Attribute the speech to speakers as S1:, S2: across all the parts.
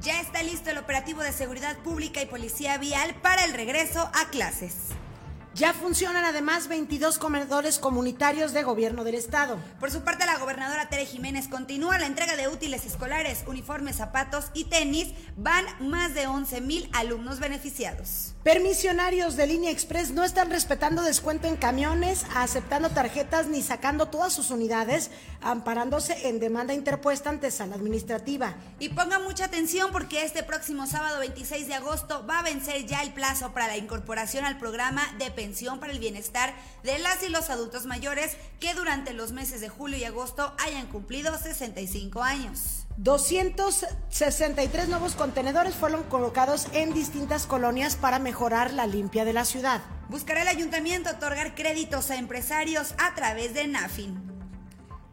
S1: Ya está listo el operativo de seguridad pública y policía vial para el regreso a clases.
S2: Ya funcionan además 22 comedores comunitarios de gobierno del estado.
S1: Por su parte, la gobernadora Tere Jiménez continúa la entrega de útiles escolares, uniformes, zapatos y tenis. Van más de 11 mil alumnos beneficiados.
S2: Permisionarios de Línea Express no están respetando descuento en camiones, aceptando tarjetas ni sacando todas sus unidades, amparándose en demanda interpuesta ante sala administrativa.
S1: Y pongan mucha atención porque este próximo sábado 26 de agosto va a vencer ya el plazo para la incorporación al programa de para el bienestar de las y los adultos mayores que durante los meses de julio y agosto hayan cumplido 65 años.
S2: 263 nuevos contenedores fueron colocados en distintas colonias para mejorar la limpia de la ciudad.
S1: Buscará el ayuntamiento otorgar créditos a empresarios a través de NAFIN.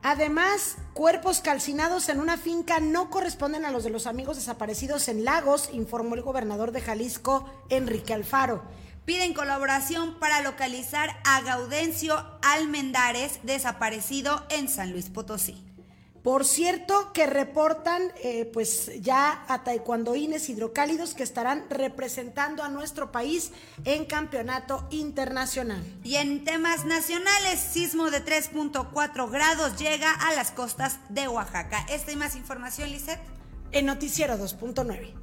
S2: Además, cuerpos calcinados en una finca no corresponden a los de los amigos desaparecidos en Lagos, informó el gobernador de Jalisco, Enrique Alfaro.
S1: Piden colaboración para localizar a Gaudencio Almendares, desaparecido en San Luis Potosí.
S2: Por cierto, que reportan eh, pues ya a taekwondoines hidrocálidos que estarán representando a nuestro país en campeonato internacional.
S1: Y en temas nacionales, sismo de 3.4 grados llega a las costas de Oaxaca. ¿Esta y más información, Lisette?
S2: En Noticiero 2.9.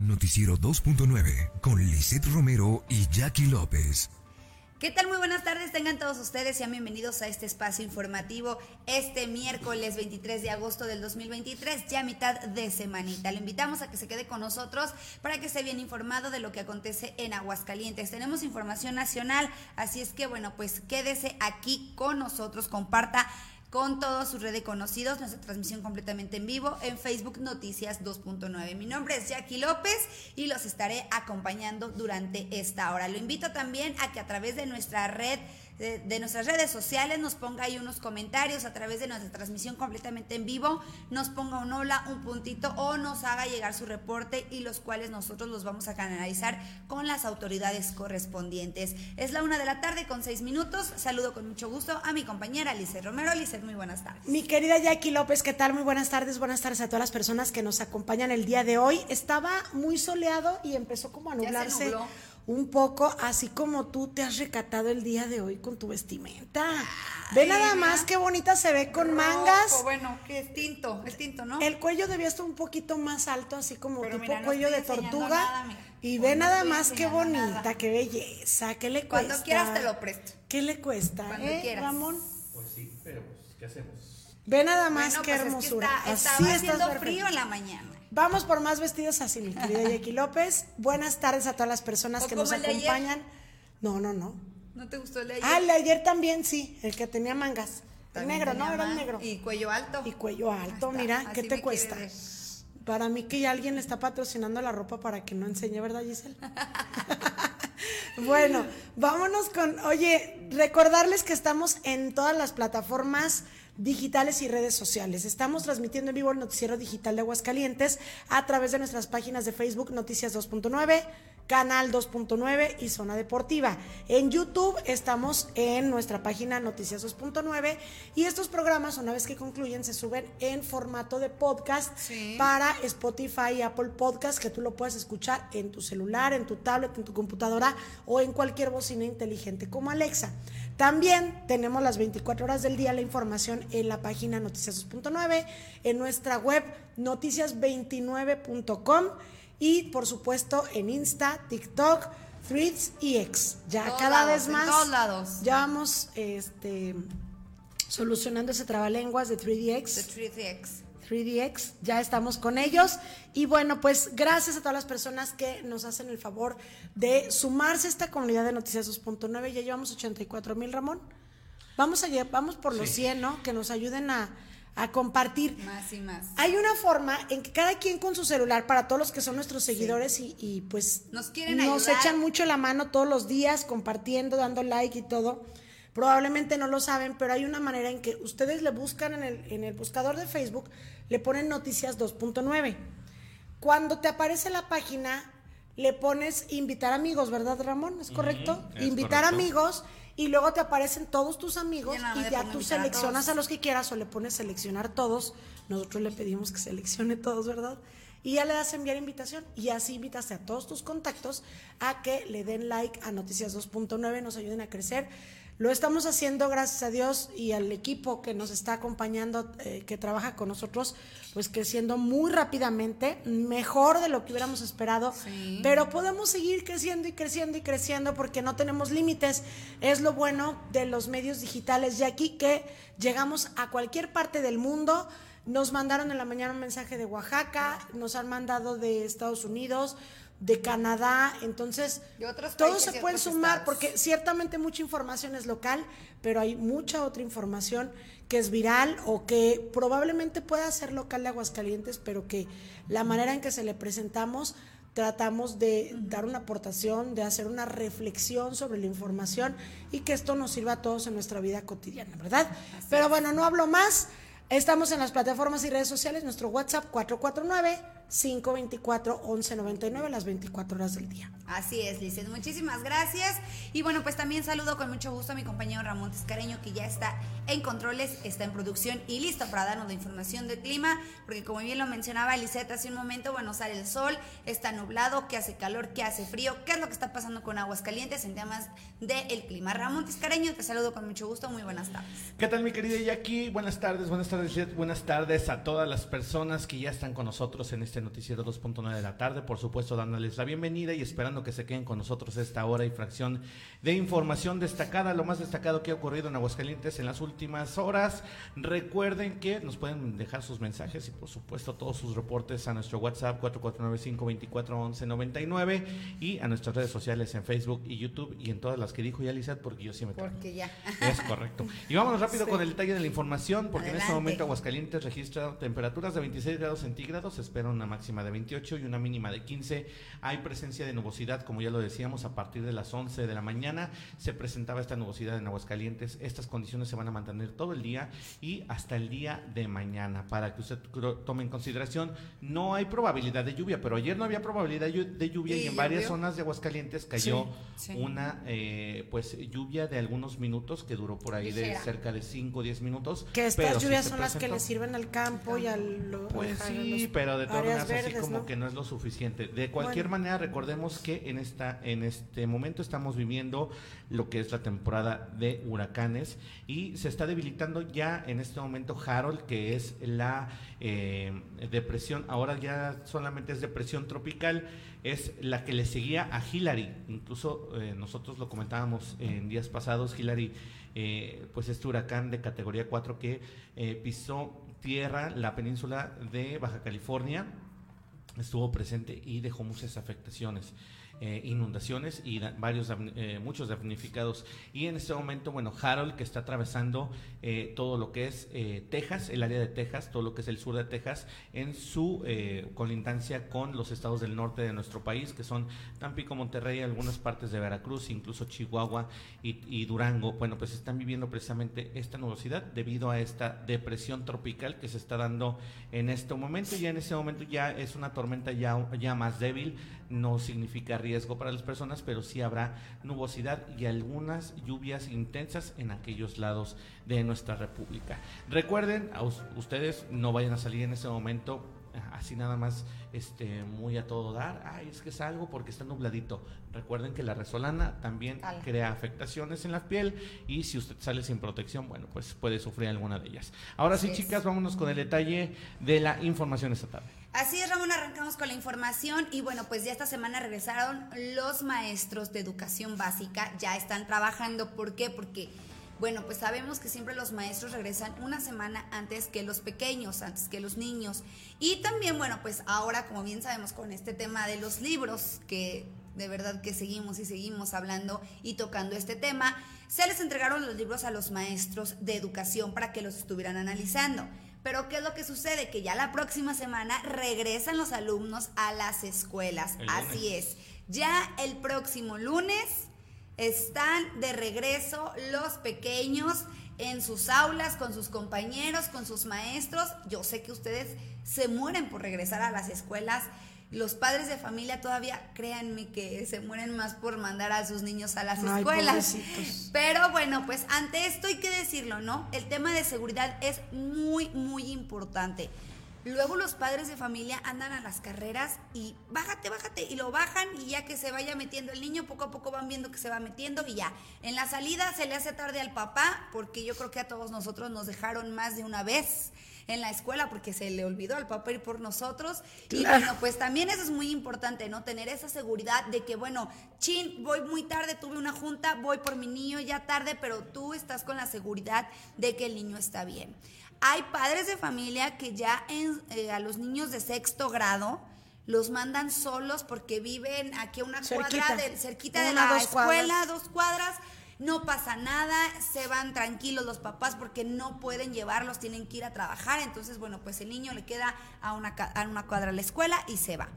S3: Noticiero 2.9 con Lisette Romero y Jackie López.
S1: ¿Qué tal? Muy buenas tardes, tengan todos ustedes y bienvenidos a este espacio informativo este miércoles 23 de agosto del 2023, ya mitad de semanita. Le invitamos a que se quede con nosotros para que esté bien informado de lo que acontece en Aguascalientes. Tenemos información nacional, así es que bueno, pues quédese aquí con nosotros, comparta con todos sus redes conocidos, nuestra transmisión completamente en vivo en Facebook Noticias 2.9. Mi nombre es Jackie López y los estaré acompañando durante esta hora. Lo invito también a que a través de nuestra red de, nuestras redes sociales, nos ponga ahí unos comentarios a través de nuestra transmisión completamente en vivo, nos ponga un hola, un puntito o nos haga llegar su reporte y los cuales nosotros los vamos a canalizar con las autoridades correspondientes. Es la una de la tarde con seis minutos. Saludo con mucho gusto a mi compañera Lice Romero. Lice, muy buenas tardes.
S2: Mi querida Jackie López, ¿qué tal? Muy buenas tardes. Buenas tardes a todas las personas que nos acompañan el día de hoy. Estaba muy soleado y empezó como a nublarse un poco así como tú te has recatado el día de hoy con tu vestimenta. ve nada más qué bonita se ve con mangas.
S1: Bueno, que es tinto, es tinto, ¿no?
S2: El cuello debía estar un poquito más alto, así como tipo cuello de tortuga. y ve nada más qué bonita, qué belleza, qué le cuesta.
S1: Cuando quieras te lo presto.
S2: ¿Qué le cuesta?
S1: Cuando
S2: eh,
S1: quieras.
S2: Ramón?
S4: Pues sí, pero pues, ¿qué hacemos?
S2: Ve nada más
S1: Bueno,
S2: qué
S1: pues es que
S2: hermosura.
S1: está- estaba haciendo frío en la mañana.
S2: Vamos por más vestidos así, mi querida Jackie López. Buenas tardes a todas las personas
S1: ¿O
S2: que nos acompañan. No, no, no.
S1: ¿No te gustó el de ayer?
S2: Ah, el de ayer también sí, el que tenía mangas. El negro, ¿no? Era el negro.
S1: Y cuello alto.
S2: Y cuello alto, mira, ¿qué te cuesta? Para mí que ya alguien le está patrocinando la ropa para que no enseñe, ¿verdad, Giselle? bueno, vámonos con, oye, recordarles que estamos en todas las plataformas digitales y redes sociales. Estamos transmitiendo en vivo el noticiero digital de Aguascalientes a través de nuestras páginas de Facebook Noticias 2.9, Canal 2.9 y Zona Deportiva. En YouTube estamos en nuestra página Noticias 2.9 y estos programas, una vez que concluyen, se suben en formato de podcast
S1: Sí.
S2: para Spotify y Apple Podcast, que tú lo puedes escuchar en tu celular, en tu tablet, en tu computadora o en cualquier bocina inteligente como Alexa. También tenemos las 24 horas del día la información en la página Noticias 2.9, en nuestra web noticias29.com y por supuesto en Insta, TikTok, Threads y X. Ya
S1: Todos
S2: cada
S1: lados,
S2: vez
S1: en
S2: más
S1: todos lados.
S2: ya vamos este solucionando ese trabalenguas de 3DX.
S1: The 3DX.
S2: 3DX, ya estamos con ellos. Y bueno, pues gracias a todas las personas que nos hacen el favor de sumarse a esta comunidad de Noticias 2.9. Ya llevamos 84 mil, Ramón. Vamos, a, vamos por los 100, ¿no? Que nos ayuden a, a compartir.
S1: Más y más.
S2: Hay una forma en que cada quien con su celular, para todos los que son nuestros seguidores y, y, pues
S1: Nos quieren
S2: nos
S1: ayudar.
S2: echan mucho la mano todos los días, compartiendo, dando like y todo. Probablemente no lo saben, pero hay una manera en que ustedes le buscan en el, en el buscador de Facebook, le ponen noticias 2.9. Cuando te aparece la página, le pones invitar amigos, ¿verdad, Ramón? ¿Es correcto?
S4: es
S2: invitar
S4: correcto.
S2: amigos y luego te aparecen todos tus amigos y ya tú
S1: a
S2: seleccionas
S1: todos.
S2: a los que quieras o le pones seleccionar todos. Nosotros le pedimos que seleccione todos, ¿verdad? y ya le das a enviar invitación y así invitaste a todos tus contactos a que le den like a Noticias 2.9, nos ayuden a crecer. Lo estamos haciendo gracias a Dios y al equipo que nos está acompañando, eh, que trabaja con nosotros, pues creciendo muy rápidamente, mejor de lo que hubiéramos esperado, pero podemos seguir creciendo y creciendo y creciendo porque no tenemos límites. Es lo bueno de los medios digitales y aquí que llegamos a cualquier parte del mundo. Nos mandaron en la mañana un mensaje de Oaxaca, nos han mandado de Estados Unidos, de Canadá, entonces todos se pueden sumar porque ciertamente mucha información es local, pero hay mucha otra información que es viral o que probablemente pueda ser local de Aguascalientes, pero que la manera en que se le presentamos tratamos de dar una aportación, de hacer una reflexión sobre la información y que esto nos sirva a todos en nuestra vida cotidiana, ¿verdad? pero bueno, no hablo más. Estamos en las plataformas y redes sociales, nuestro WhatsApp 449 524-1199 las 24 horas del día.
S1: Así es, Lizeth. Muchísimas gracias. Y bueno, pues también saludo con mucho gusto a mi compañero Ramón Tiscareño, que ya está en controles, está en producción y listo para darnos la información del clima, porque como bien lo mencionaba Lizeth hace un momento, bueno, sale el sol, está nublado, que hace calor, que hace frío, qué es lo que está pasando con aguas calientes en temas del clima. Ramón Tiscareño, te saludo con mucho gusto, muy buenas tardes.
S4: ¿Qué tal mi querida Jackie? Buenas tardes, buenas tardes, Lizeth. buenas tardes a todas las personas que ya están con nosotros en este este noticiero 2.9 de la tarde, por supuesto dándoles la bienvenida y esperando que se queden con nosotros esta hora y fracción de información destacada, lo más destacado que ha ocurrido en Aguascalientes en las últimas horas. Recuerden que nos pueden dejar sus mensajes y por supuesto todos sus reportes a nuestro WhatsApp 4495241199 y a nuestras redes sociales en Facebook y YouTube y en todas las que dijo ya Lizeth porque yo sí me
S1: Porque ya.
S4: Es correcto. Y vámonos rápido con el detalle de la información porque en este momento Aguascalientes registra temperaturas de 26 grados centígrados, espera una máxima de 28 y una mínima de 15. Hay presencia de nubosidad, como ya lo decíamos, a partir de las 11 de la mañana se presentaba esta nubosidad en Aguascalientes. Estas condiciones se van a mantener todo el día y hasta el día de mañana. Para que usted tome en consideración, no hay probabilidad de lluvia, pero ayer no había probabilidad de lluvia y, en varias zonas de Aguascalientes cayó una eh, pues lluvia de algunos minutos que duró por ahí de cerca de 5 o 10 minutos.
S2: Que estas lluvias son las que le sirven al campo y al...
S4: Pues sí, pero de todas así como que no es lo suficiente. De cualquier manera, recordemos que en esta en este momento estamos viviendo lo que es la temporada de huracanes y se está debilitando ya en este momento Harold, que es la eh, depresión, ahora ya solamente es depresión tropical, es la que le seguía a Hillary. Incluso eh, nosotros lo comentábamos en días pasados, Hillary, eh, pues este huracán de categoría 4 que pisó tierra la península de Baja California estuvo presente y dejó muchas afectaciones. Eh, inundaciones y varios eh, muchos damnificados. Y en este momento bueno Harold que está atravesando eh, todo lo que es Texas el área de Texas todo lo que es el sur de Texas en su colindancia con los estados del norte de nuestro país que son Tampico Monterrey algunas partes de Veracruz incluso Chihuahua y, Durango. Bueno pues están viviendo precisamente esta nubosidad debido a esta depresión tropical que se está dando en este momento. Ya en este momento ya es una tormenta ya ya más débil no significa riesgo para las personas, pero sí habrá nubosidad y algunas lluvias intensas en aquellos lados de nuestra república. Recuerden, a ustedes no vayan a salir en ese momento así nada más este muy a todo dar, ay, es que salgo porque está nubladito. Recuerden que la resolana también crea afectaciones en la piel y si usted sale sin protección, bueno, pues puede sufrir alguna de ellas. Ahora sí, chicas, vámonos con el detalle de la información esta tarde.
S1: Así es, Ramón, arrancamos con la información y bueno, pues ya esta semana regresaron los maestros de educación básica, ya están trabajando, ¿por qué? Porque bueno, pues sabemos que siempre los maestros regresan una semana antes que los pequeños, antes que los niños. Y también, bueno, pues ahora, como bien sabemos, con este tema de los libros, que de verdad que seguimos y seguimos hablando y tocando este tema, se les entregaron los libros a los maestros de educación para que los estuvieran analizando. Pero ¿qué es lo que sucede? Que ya la próxima semana regresan los alumnos a las escuelas. Así es. Ya el próximo lunes están de regreso los pequeños en sus aulas, con sus compañeros, con sus maestros. Yo sé que ustedes se mueren por regresar a las escuelas. Los padres de familia todavía, créanme que se mueren más por mandar a sus niños a las escuelas. Pero bueno, pues ante esto hay que decirlo, ¿no? El tema de seguridad es muy, muy importante. Luego los padres de familia andan a las carreras y bájate, bájate, y lo bajan y ya que se vaya metiendo el niño, poco a poco van viendo que se va metiendo y ya. En la salida se le hace tarde al papá, porque yo creo que a todos nosotros nos dejaron más de una vez en la escuela porque se le olvidó al papá ir por nosotros. Y bueno, pues también eso es muy importante, ¿no? Tener esa seguridad de que, bueno, chin, voy muy tarde, tuve una junta, voy por mi niño ya tarde, pero tú estás con la seguridad de que el niño está bien. Hay padres de familia que ya eh, a los niños de sexto grado los mandan solos porque viven aquí a una cuadra de, cerquita de la escuela, dos cuadras. No pasa nada, se van tranquilos los papás porque no pueden llevarlos, tienen que ir a trabajar. Entonces, bueno, pues el niño le queda a una, a una cuadra a la escuela y se va.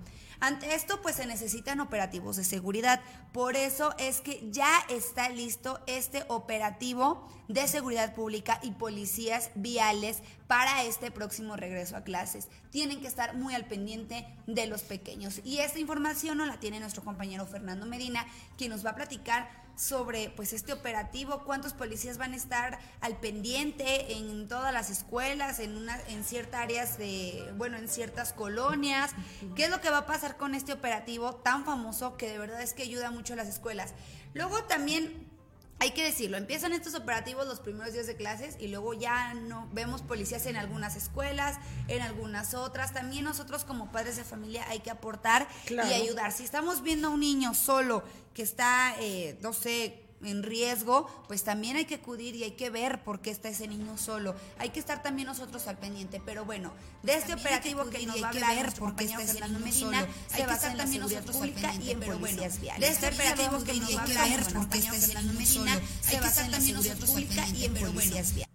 S1: Ante esto, pues se necesitan operativos de seguridad. Por eso es que ya está listo este operativo de seguridad pública y policías viales para este próximo regreso a clases. Tienen que estar muy al pendiente de los pequeños. Y esta información no la tiene nuestro compañero Fernando Medina, quien nos va a platicar sobre pues este operativo, cuántos policías van a estar al pendiente en todas las escuelas, en una, en ciertas áreas de, bueno, en ciertas colonias, qué es lo que va a pasar con este operativo tan famoso que de verdad es que ayuda mucho a las escuelas. Luego también hay que decirlo, empiezan estos operativos los primeros días de clases y luego ya no vemos policías en algunas escuelas, en algunas otras. También nosotros como padres de familia hay que aportar y ayudar. Si estamos viendo a un niño solo que está, eh, no sé, en riesgo, pues también hay que acudir y hay que ver por qué está ese niño solo. Hay que estar también nosotros al pendiente, pero bueno, de este operativo que, nos va a hablar ver por qué está ese niño Medina, solo. hay que estar también nosotros pública y en policías viales. De este operativo que nos va a hablar por qué está ese niño Medina, se basa en también nosotros y en policías viales.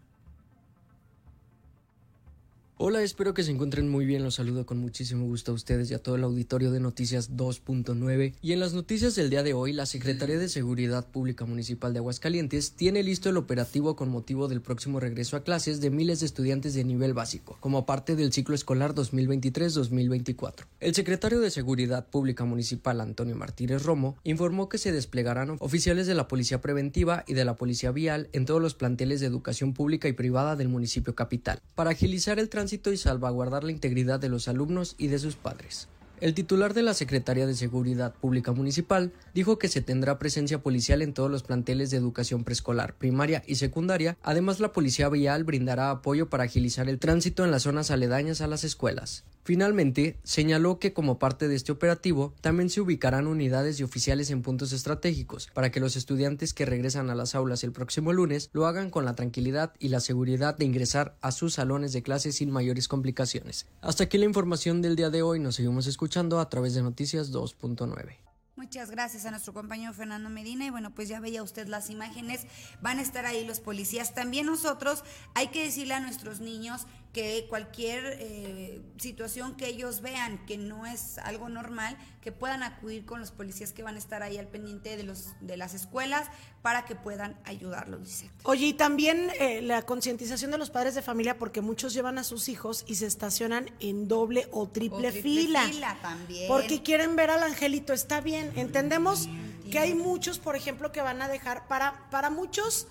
S5: Hola, espero que se encuentren muy bien. Los saludo con muchísimo gusto a ustedes y a todo el auditorio de Noticias 2.9. Y en las noticias del día de hoy, la Secretaría de Seguridad Pública Municipal de Aguascalientes tiene listo el operativo con motivo del próximo regreso a clases de miles de estudiantes de nivel básico, como parte del ciclo escolar 2023-2024. El secretario de Seguridad Pública Municipal, Antonio Martínez Romo, informó que se desplegarán oficiales de la Policía Preventiva y de la Policía Vial en todos los planteles de educación pública y privada del municipio capital, para agilizar el tránsito y salvaguardar la integridad de los alumnos y de sus padres. El titular de la Secretaría de Seguridad Pública Municipal dijo que se tendrá presencia policial en todos los planteles de educación preescolar, primaria y secundaria. Además, la Policía Vial brindará apoyo para agilizar el tránsito en las zonas aledañas a las escuelas. Finalmente, señaló que como parte de este operativo también se ubicarán unidades y oficiales en puntos estratégicos para que los estudiantes que regresan a las aulas el próximo lunes lo hagan con la tranquilidad y la seguridad de ingresar a sus salones de clase sin mayores complicaciones. Hasta aquí la información del día de hoy, nos seguimos escuchando a través de Noticias 2.9.
S1: Muchas gracias a nuestro compañero Fernando Medina y bueno, pues ya veía usted las imágenes, van a estar ahí los policías. También nosotros hay que decirle a nuestros niños que cualquier eh, situación que ellos vean que no es algo normal, que puedan acudir con los policías que van a estar ahí al pendiente de, los, de las escuelas para que puedan ayudarlos, dice.
S2: Oye, y también eh, la concientización de los padres de familia, porque muchos llevan a sus hijos y se estacionan en doble o triple, fila.
S1: también.
S2: Porque quieren ver al angelito, está bien. Entendemos que hay muchos, por ejemplo, que van a dejar, para, para muchos,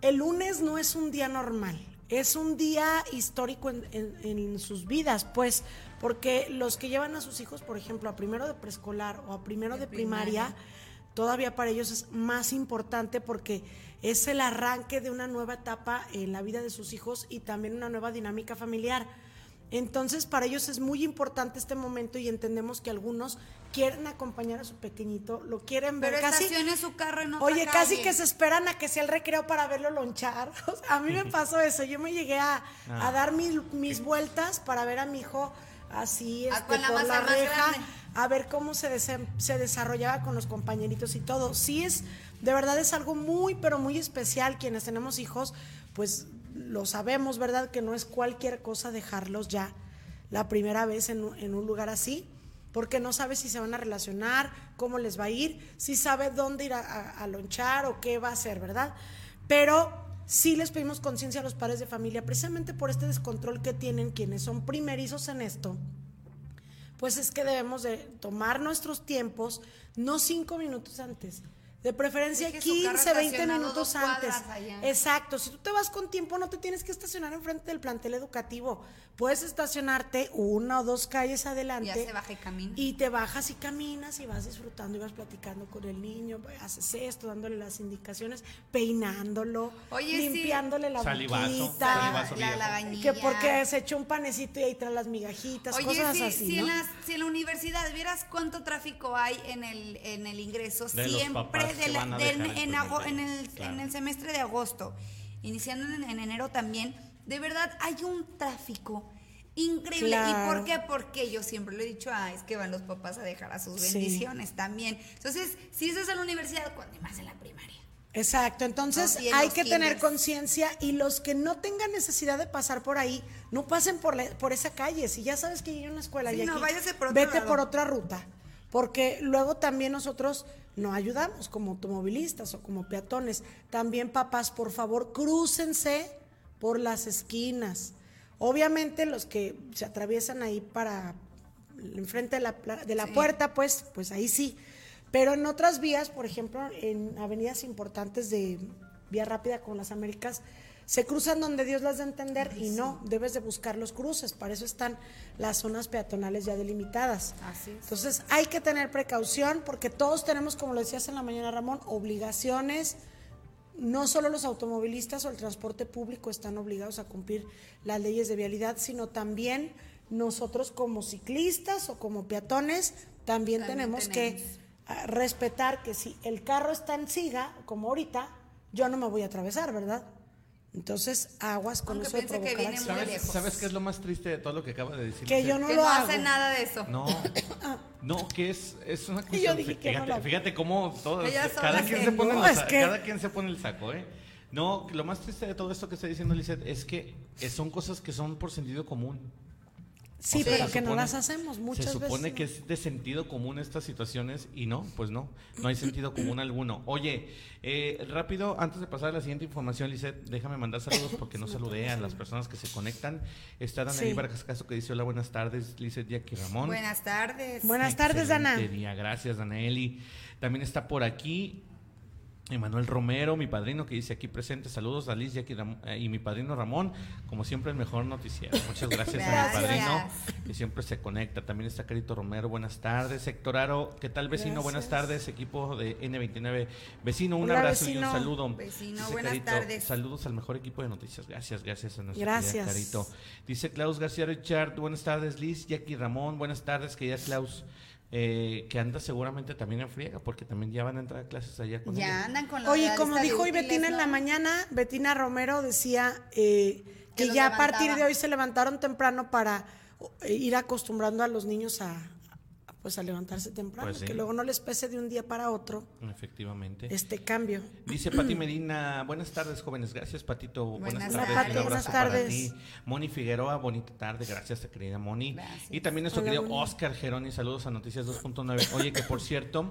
S2: el lunes no es un día normal es un día histórico en, sus vidas, pues, porque los que llevan a sus hijos, por ejemplo, a primero de preescolar o a primero de, primaria, todavía para ellos es más importante porque es el arranque de una nueva etapa en la vida de sus hijos y también una nueva dinámica familiar. Entonces, para ellos es muy importante este momento y entendemos que algunos quieren acompañar a su pequeñito, lo quieren ver
S1: Pero
S2: casi.
S1: su carro en otra
S2: Oye, casi que se esperan a que sea el recreo para verlo lonchar. a mí me pasó eso. Yo me llegué a, ah. dar mis, vueltas para ver a mi hijo así
S1: ah,
S2: este, por la reja, a ver cómo se, se desarrollaba con los compañeritos y todo. Sí es, de verdad es algo muy, pero muy especial. Quienes tenemos hijos, pues lo sabemos, ¿verdad? Que no es cualquier cosa dejarlos ya la primera vez en, un lugar así, porque no sabe si se van a relacionar, cómo les va a ir, si sabe dónde ir a, lonchar o qué va a hacer, ¿verdad? Pero sí les pedimos conciencia a los padres de familia, precisamente por este descontrol que tienen quienes son primerizos en esto, pues es que debemos de tomar nuestros tiempos, no cinco minutos antes, De preferencia 15, 20 minutos antes. Exacto. Si tú te vas con tiempo, no te tienes que estacionar enfrente del plantel educativo. Puedes estacionarte una o dos calles adelante. Ya
S1: se baja y camina.
S2: Y te bajas y caminas y vas disfrutando y vas platicando con el niño. Haces esto, dándole las indicaciones, peinándolo, limpiándole la
S4: salivazo,
S2: la, la, Que porque se echó un panecito y ahí trae las migajitas, cosas así.
S1: Si, en la, si en la universidad vieras cuánto tráfico hay en el, en el ingreso, siempre en, el, semestre de agosto, iniciando en, enero también, de verdad hay un tráfico increíble. ¿Y por qué? Porque yo siempre lo he dicho, ah, es que van los papás a dejar a sus bendiciones también. Entonces, si eso es en la universidad, cuando más en la primaria.
S2: Exacto, entonces hay que tener conciencia y los que no tengan necesidad de pasar por ahí, no pasen por, por esa calle. Si ya sabes que hay una escuela y
S1: no, por
S2: vete por otra ruta, porque luego también nosotros no ayudamos como automovilistas o como peatones. También papás, por favor, crúcense por las esquinas. Obviamente los que se atraviesan ahí para enfrente de la, de la puerta, pues, pues ahí sí. Pero en otras vías, por ejemplo, en avenidas importantes de vía rápida como las Américas, se cruzan donde Dios las da a entender y no, debes de buscar los cruces, para eso están las zonas peatonales ya delimitadas.
S1: Así es.
S2: Entonces hay que tener precaución porque todos tenemos, como lo decías en la mañana Ramón, obligaciones, no solo los automovilistas o el transporte público están obligados a cumplir las leyes de vialidad, sino también nosotros como ciclistas o como peatones también, tenemos, que ah, respetar que si el carro está en siga, como ahorita, yo no me voy a atravesar, ¿verdad? Entonces, aguas con eso de provocar
S4: ¿Sabes, ¿Sabes qué es lo más triste de todo lo que acaba de decir?
S2: Que yo no
S1: que
S2: lo
S1: no
S2: hago.
S1: hace nada de eso.
S4: No, no, que es, es una cuestión. fíjate, fíjate cómo todo, cada quien, se pone cada quien se pone el saco, ¿eh? No, lo más triste de todo esto que está diciendo Lizeth es que son cosas que son por sentido común.
S2: Sí, pero que no las hacemos muchas veces.
S4: Se supone que es de sentido común estas situaciones y no, pues no, no hay sentido común alguno. Oye, eh, rápido, antes de pasar a la siguiente información, Lizeth, déjame mandar saludos porque no saludé a las personas que se conectan. Está Dana sí. Caso que dice hola, buenas tardes, Lizeth, Jackie Ramón.
S1: Buenas tardes.
S2: Buenas tardes, Dana.
S4: Día. Gracias, Danaeli. También está por aquí Emanuel Romero, mi padrino que dice aquí presente, saludos a Liz y, eh, y mi padrino Ramón, como siempre el mejor noticiero. Muchas gracias, a mi padrino que siempre se conecta. También está Carito Romero, buenas tardes. Héctor Aro, ¿qué tal vecino? Buenas tardes, equipo de N29. Vecino, un abrazo y un saludo.
S1: Vecino, buenas tardes.
S4: Saludos al mejor equipo de noticias. Gracias, gracias a nuestro
S2: gracias.
S4: Carito. Dice Klaus García Richard, buenas tardes Liz, Jackie Ramón, buenas tardes, querida Klaus. Eh, que anda seguramente también en friega, porque también ya van a entrar a clases allá con
S1: Ya andan con
S2: Oye, como dijo hoy Betina en la mañana, Betina Romero decía eh, que, ya a partir de hoy se levantaron temprano para eh, ir acostumbrando a los niños a, pues a levantarse temprano, pues que luego no les pese de un día para otro.
S4: Efectivamente.
S2: Este cambio.
S4: Dice Pati Medina, buenas tardes jóvenes, gracias Patito, buenas,
S2: tardes. Pati, buenas tardes.
S4: Moni Figueroa, bonita tarde, gracias querida Moni. Y también nuestro querido Oscar Geroni, saludos a Noticias 2.9. Oye, que por cierto,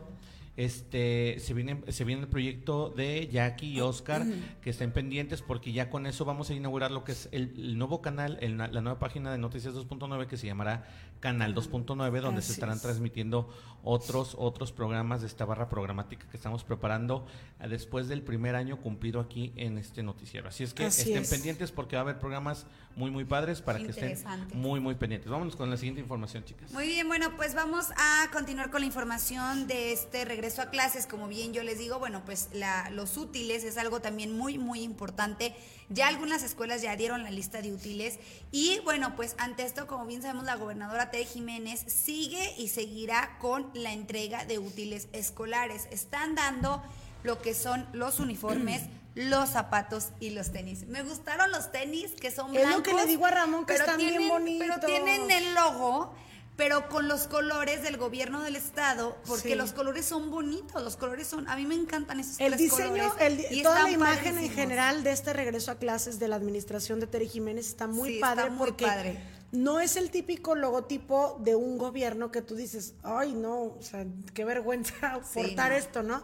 S4: este se viene se viene el proyecto de Jackie y Oscar que estén pendientes porque ya con eso vamos a inaugurar lo que es el, nuevo canal la nueva página de Noticias 2.9 que se llamará Canal 2.9 donde se estarán transmitiendo otros otros programas de esta barra programática que estamos preparando eh, después del primer año cumplido aquí en este noticiero. Así es que estén pendientes porque va a haber programas muy muy padres para que estén muy muy pendientes. Vámonos con la siguiente información chicas.
S1: Muy bien bueno pues vamos a continuar con la información de este regreso regreso a clases, como bien yo les digo, bueno, pues la, los útiles es algo también muy, muy importante. Ya algunas escuelas ya dieron la lista de útiles y bueno, pues ante esto, como bien sabemos, la gobernadora Tere Jiménez sigue y seguirá con la entrega de útiles escolares. Están dando lo que son los uniformes, los zapatos y los tenis. Me gustaron los tenis que son blancos.
S2: Es lo que le digo a Ramón que están bien bonitos.
S1: Pero tienen el logo pero con los colores del gobierno del estado, porque los colores son bonitos, los colores son, a mí me encantan esos
S2: el diseño, El, toda la imagen en general de este regreso a clases de la administración de Tere Jiménez está muy padre porque no es el típico logotipo de un gobierno que tú dices, ay no, o sea, qué vergüenza portar esto, ¿no?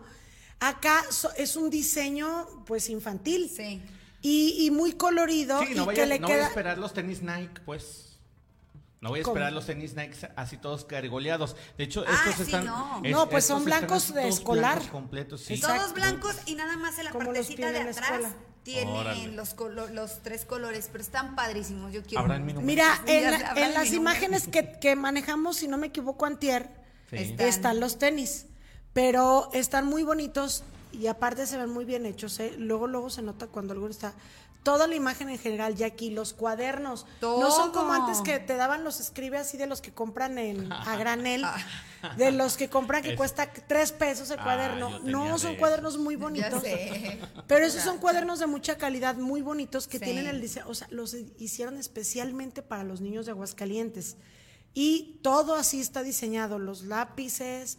S2: Acá es un diseño pues infantil. Y, muy colorido.
S4: Sí, no,
S2: y
S4: que
S2: le
S4: no
S2: queda...
S4: a esperar los tenis Nike, pues. No voy a esperar los tenis Nike así todos cargoleados. De hecho,
S1: ah,
S4: estos están.
S1: No,
S2: no pues son blancos de escolar.
S4: completos, sí.
S1: Todos blancos y nada más en la partecita de atrás tienen los, los tres colores, pero están padrísimos. Yo quiero.
S2: Mira, en, las imágenes que, que, manejamos, si no me equivoco, antier, están. los tenis, pero están muy bonitos y aparte se ven muy bien hechos. ¿eh? Luego, luego se nota cuando alguno está toda la imagen en general, ya aquí, los cuadernos. No son como antes que te daban los escribe así de los que compran en a granel, de los que compran que cuesta tres pesos el ah, cuaderno. no, son cuadernos muy bonitos. Pero esos son cuadernos de mucha calidad, muy bonitos, que tienen el diseño, o sea, los hicieron especialmente para los niños de Aguascalientes. Y todo así está diseñado, los lápices,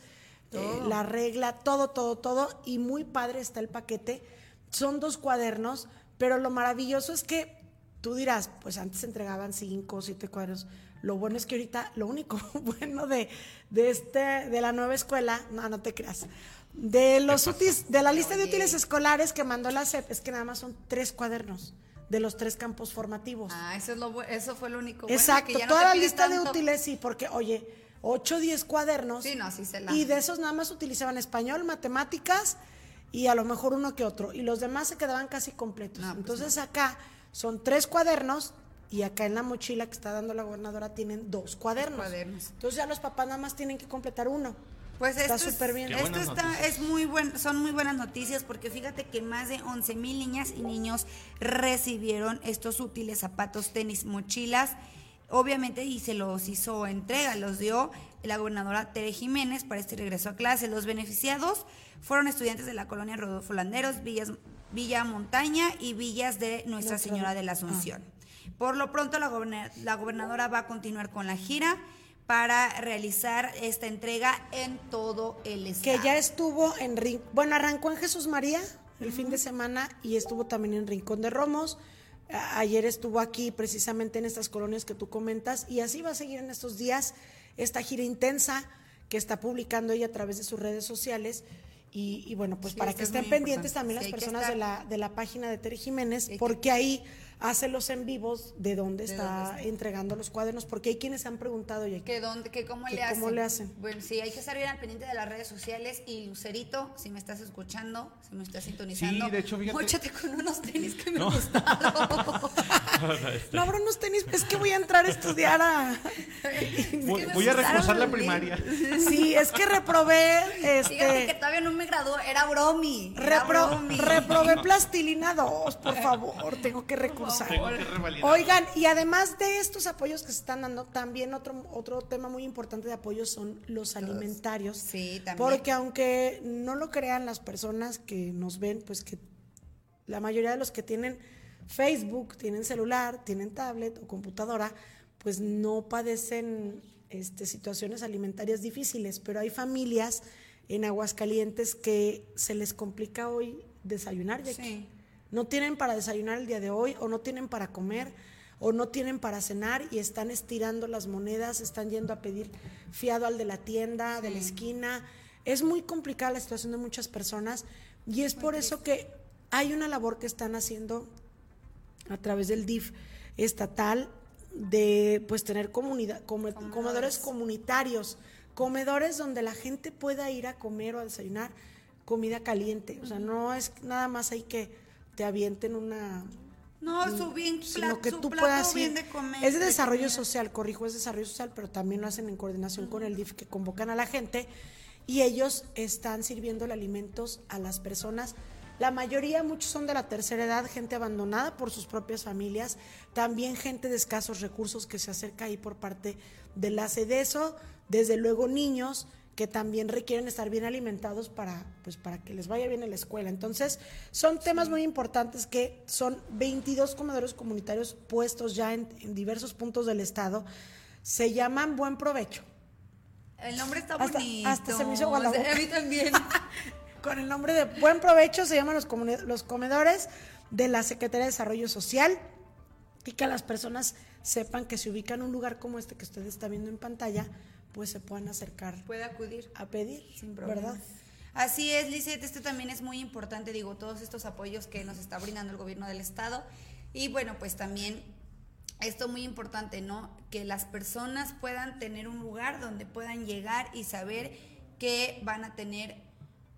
S2: eh, la regla, todo, todo, todo. Y muy padre está el paquete. Son dos cuadernos pero lo maravilloso es que tú dirás, pues antes entregaban cinco o siete cuadros. Lo bueno es que ahorita, lo único bueno de, de, este, de la nueva escuela, no, no te creas, de los útiles, de la lista de útiles escolares que mandó la SEP, es que nada más son tres cuadernos de los tres campos formativos.
S1: Ah, eso, es lo, eso fue lo único
S2: bueno. Exacto, toda la lista de útiles, sí, porque, oye, 8 o 10 cuadernos.
S1: Sí, no, sí se la...
S2: Y de esos nada más utilizaban español, matemáticas y a lo mejor uno que otro. Y los demás se quedaban casi completos. Pues Entonces acá son tres cuadernos y acá en la mochila que está dando la gobernadora tienen dos cuadernos. Entonces ya los papás nada más tienen que completar uno.
S1: Pues está súper bien. Esto está, es muy buen, son muy buenas noticias porque fíjate que más de 11 mil niñas y niños recibieron estos útiles zapatos, tenis, mochilas. Obviamente y se los hizo entrega, los dio la gobernadora Tere Jiménez para este regreso a clase. Los beneficiados fueron estudiantes de la colonia Rodolfo Landeros, Villas, Villa Montaña y Villas de Nuestra Señora de la Asunción. Ah. Por lo pronto, la, gobernadora va a continuar con la gira para realizar esta entrega en todo el estado.
S2: Que ya estuvo en bueno, arrancó en Jesús María el fin de semana y estuvo también en Rincón de Romos. Ayer estuvo aquí precisamente en estas colonias que tú comentas y así va a seguir en estos días esta gira intensa que está publicando ella a través de sus redes sociales. Y, bueno, pues para que estén pendientes también las personas de la, de la página de Tere Jiménez, porque ahí hace los en vivos de dónde está entregando los cuadernos, porque hay quienes han preguntado,
S1: ya ¿Que dónde, que cómo, le,
S2: cómo
S1: hacen?
S2: le hacen.
S1: Bueno, sí, hay que estar bien al pendiente de las redes sociales y Lucerito, si me estás escuchando, si me estás sintonizando,
S4: sí, de hecho,
S1: fíjate. con unos tenis que me no. gustaron.
S2: no, habrá unos tenis, es que voy a entrar a estudiar a...
S4: voy, a reforzar la primaria.
S2: Sí, es que reprobé, este...
S1: Fíjate que todavía no me graduó, era bromi. bromi.
S2: Reprobé plastilina 2, por favor, tengo que Oigan, y además de estos apoyos que se están dando, también otro, otro tema muy importante de apoyo son los alimentarios.
S1: Sí, también.
S2: Porque aunque no lo crean las personas que nos ven, pues que la mayoría de los que tienen Facebook, tienen celular, tienen tablet o computadora, pues no padecen este, situaciones alimentarias difíciles, pero hay familias en Aguascalientes que se les complica hoy desayunar, ya sí no tienen para desayunar el día de hoy o no tienen para comer o no tienen para cenar y están estirando las monedas, están yendo a pedir fiado al de la tienda, de la esquina. Es muy complicada la situación de muchas personas y es por eso que hay una labor que están haciendo a través del DIF estatal de pues tener comunidad, comedores comunitarios, comedores donde la gente pueda ir a comer o a desayunar comida caliente. O sea, no es nada más hay que te avienten una
S1: no, su bien
S2: que tú puedas. De comer, es de desarrollo social, corrijo, es desarrollo social, pero también lo hacen en coordinación con el DIF que convocan a la gente y ellos están sirviendo alimentos a las personas. La mayoría, muchos son de la tercera edad, gente abandonada por sus propias familias, también gente de escasos recursos que se acerca ahí por parte de la CEDESO, desde luego niños, que también requieren estar bien alimentados para, pues, para que les vaya bien en la escuela. Entonces, son temas muy importantes que son 22 comedores comunitarios puestos ya en, diversos puntos del estado. Se llaman Buen Provecho.
S1: El nombre está bonito.
S2: Hasta se me hizo A
S1: mí también.
S2: Con el nombre de Buen Provecho se llaman los, los comedores de la Secretaría de Desarrollo Social y que las personas sepan que se ubican en un lugar como este que usted está viendo en pantalla, pues se puedan acercar.
S1: Puede acudir.
S2: A pedir, sin ¿verdad?
S1: Así es, Lizeth, esto también es muy importante, digo, todos estos apoyos que nos está brindando el gobierno del estado. Y bueno, pues también esto muy importante, ¿no? Que las personas puedan tener un lugar donde puedan llegar y saber que van a tener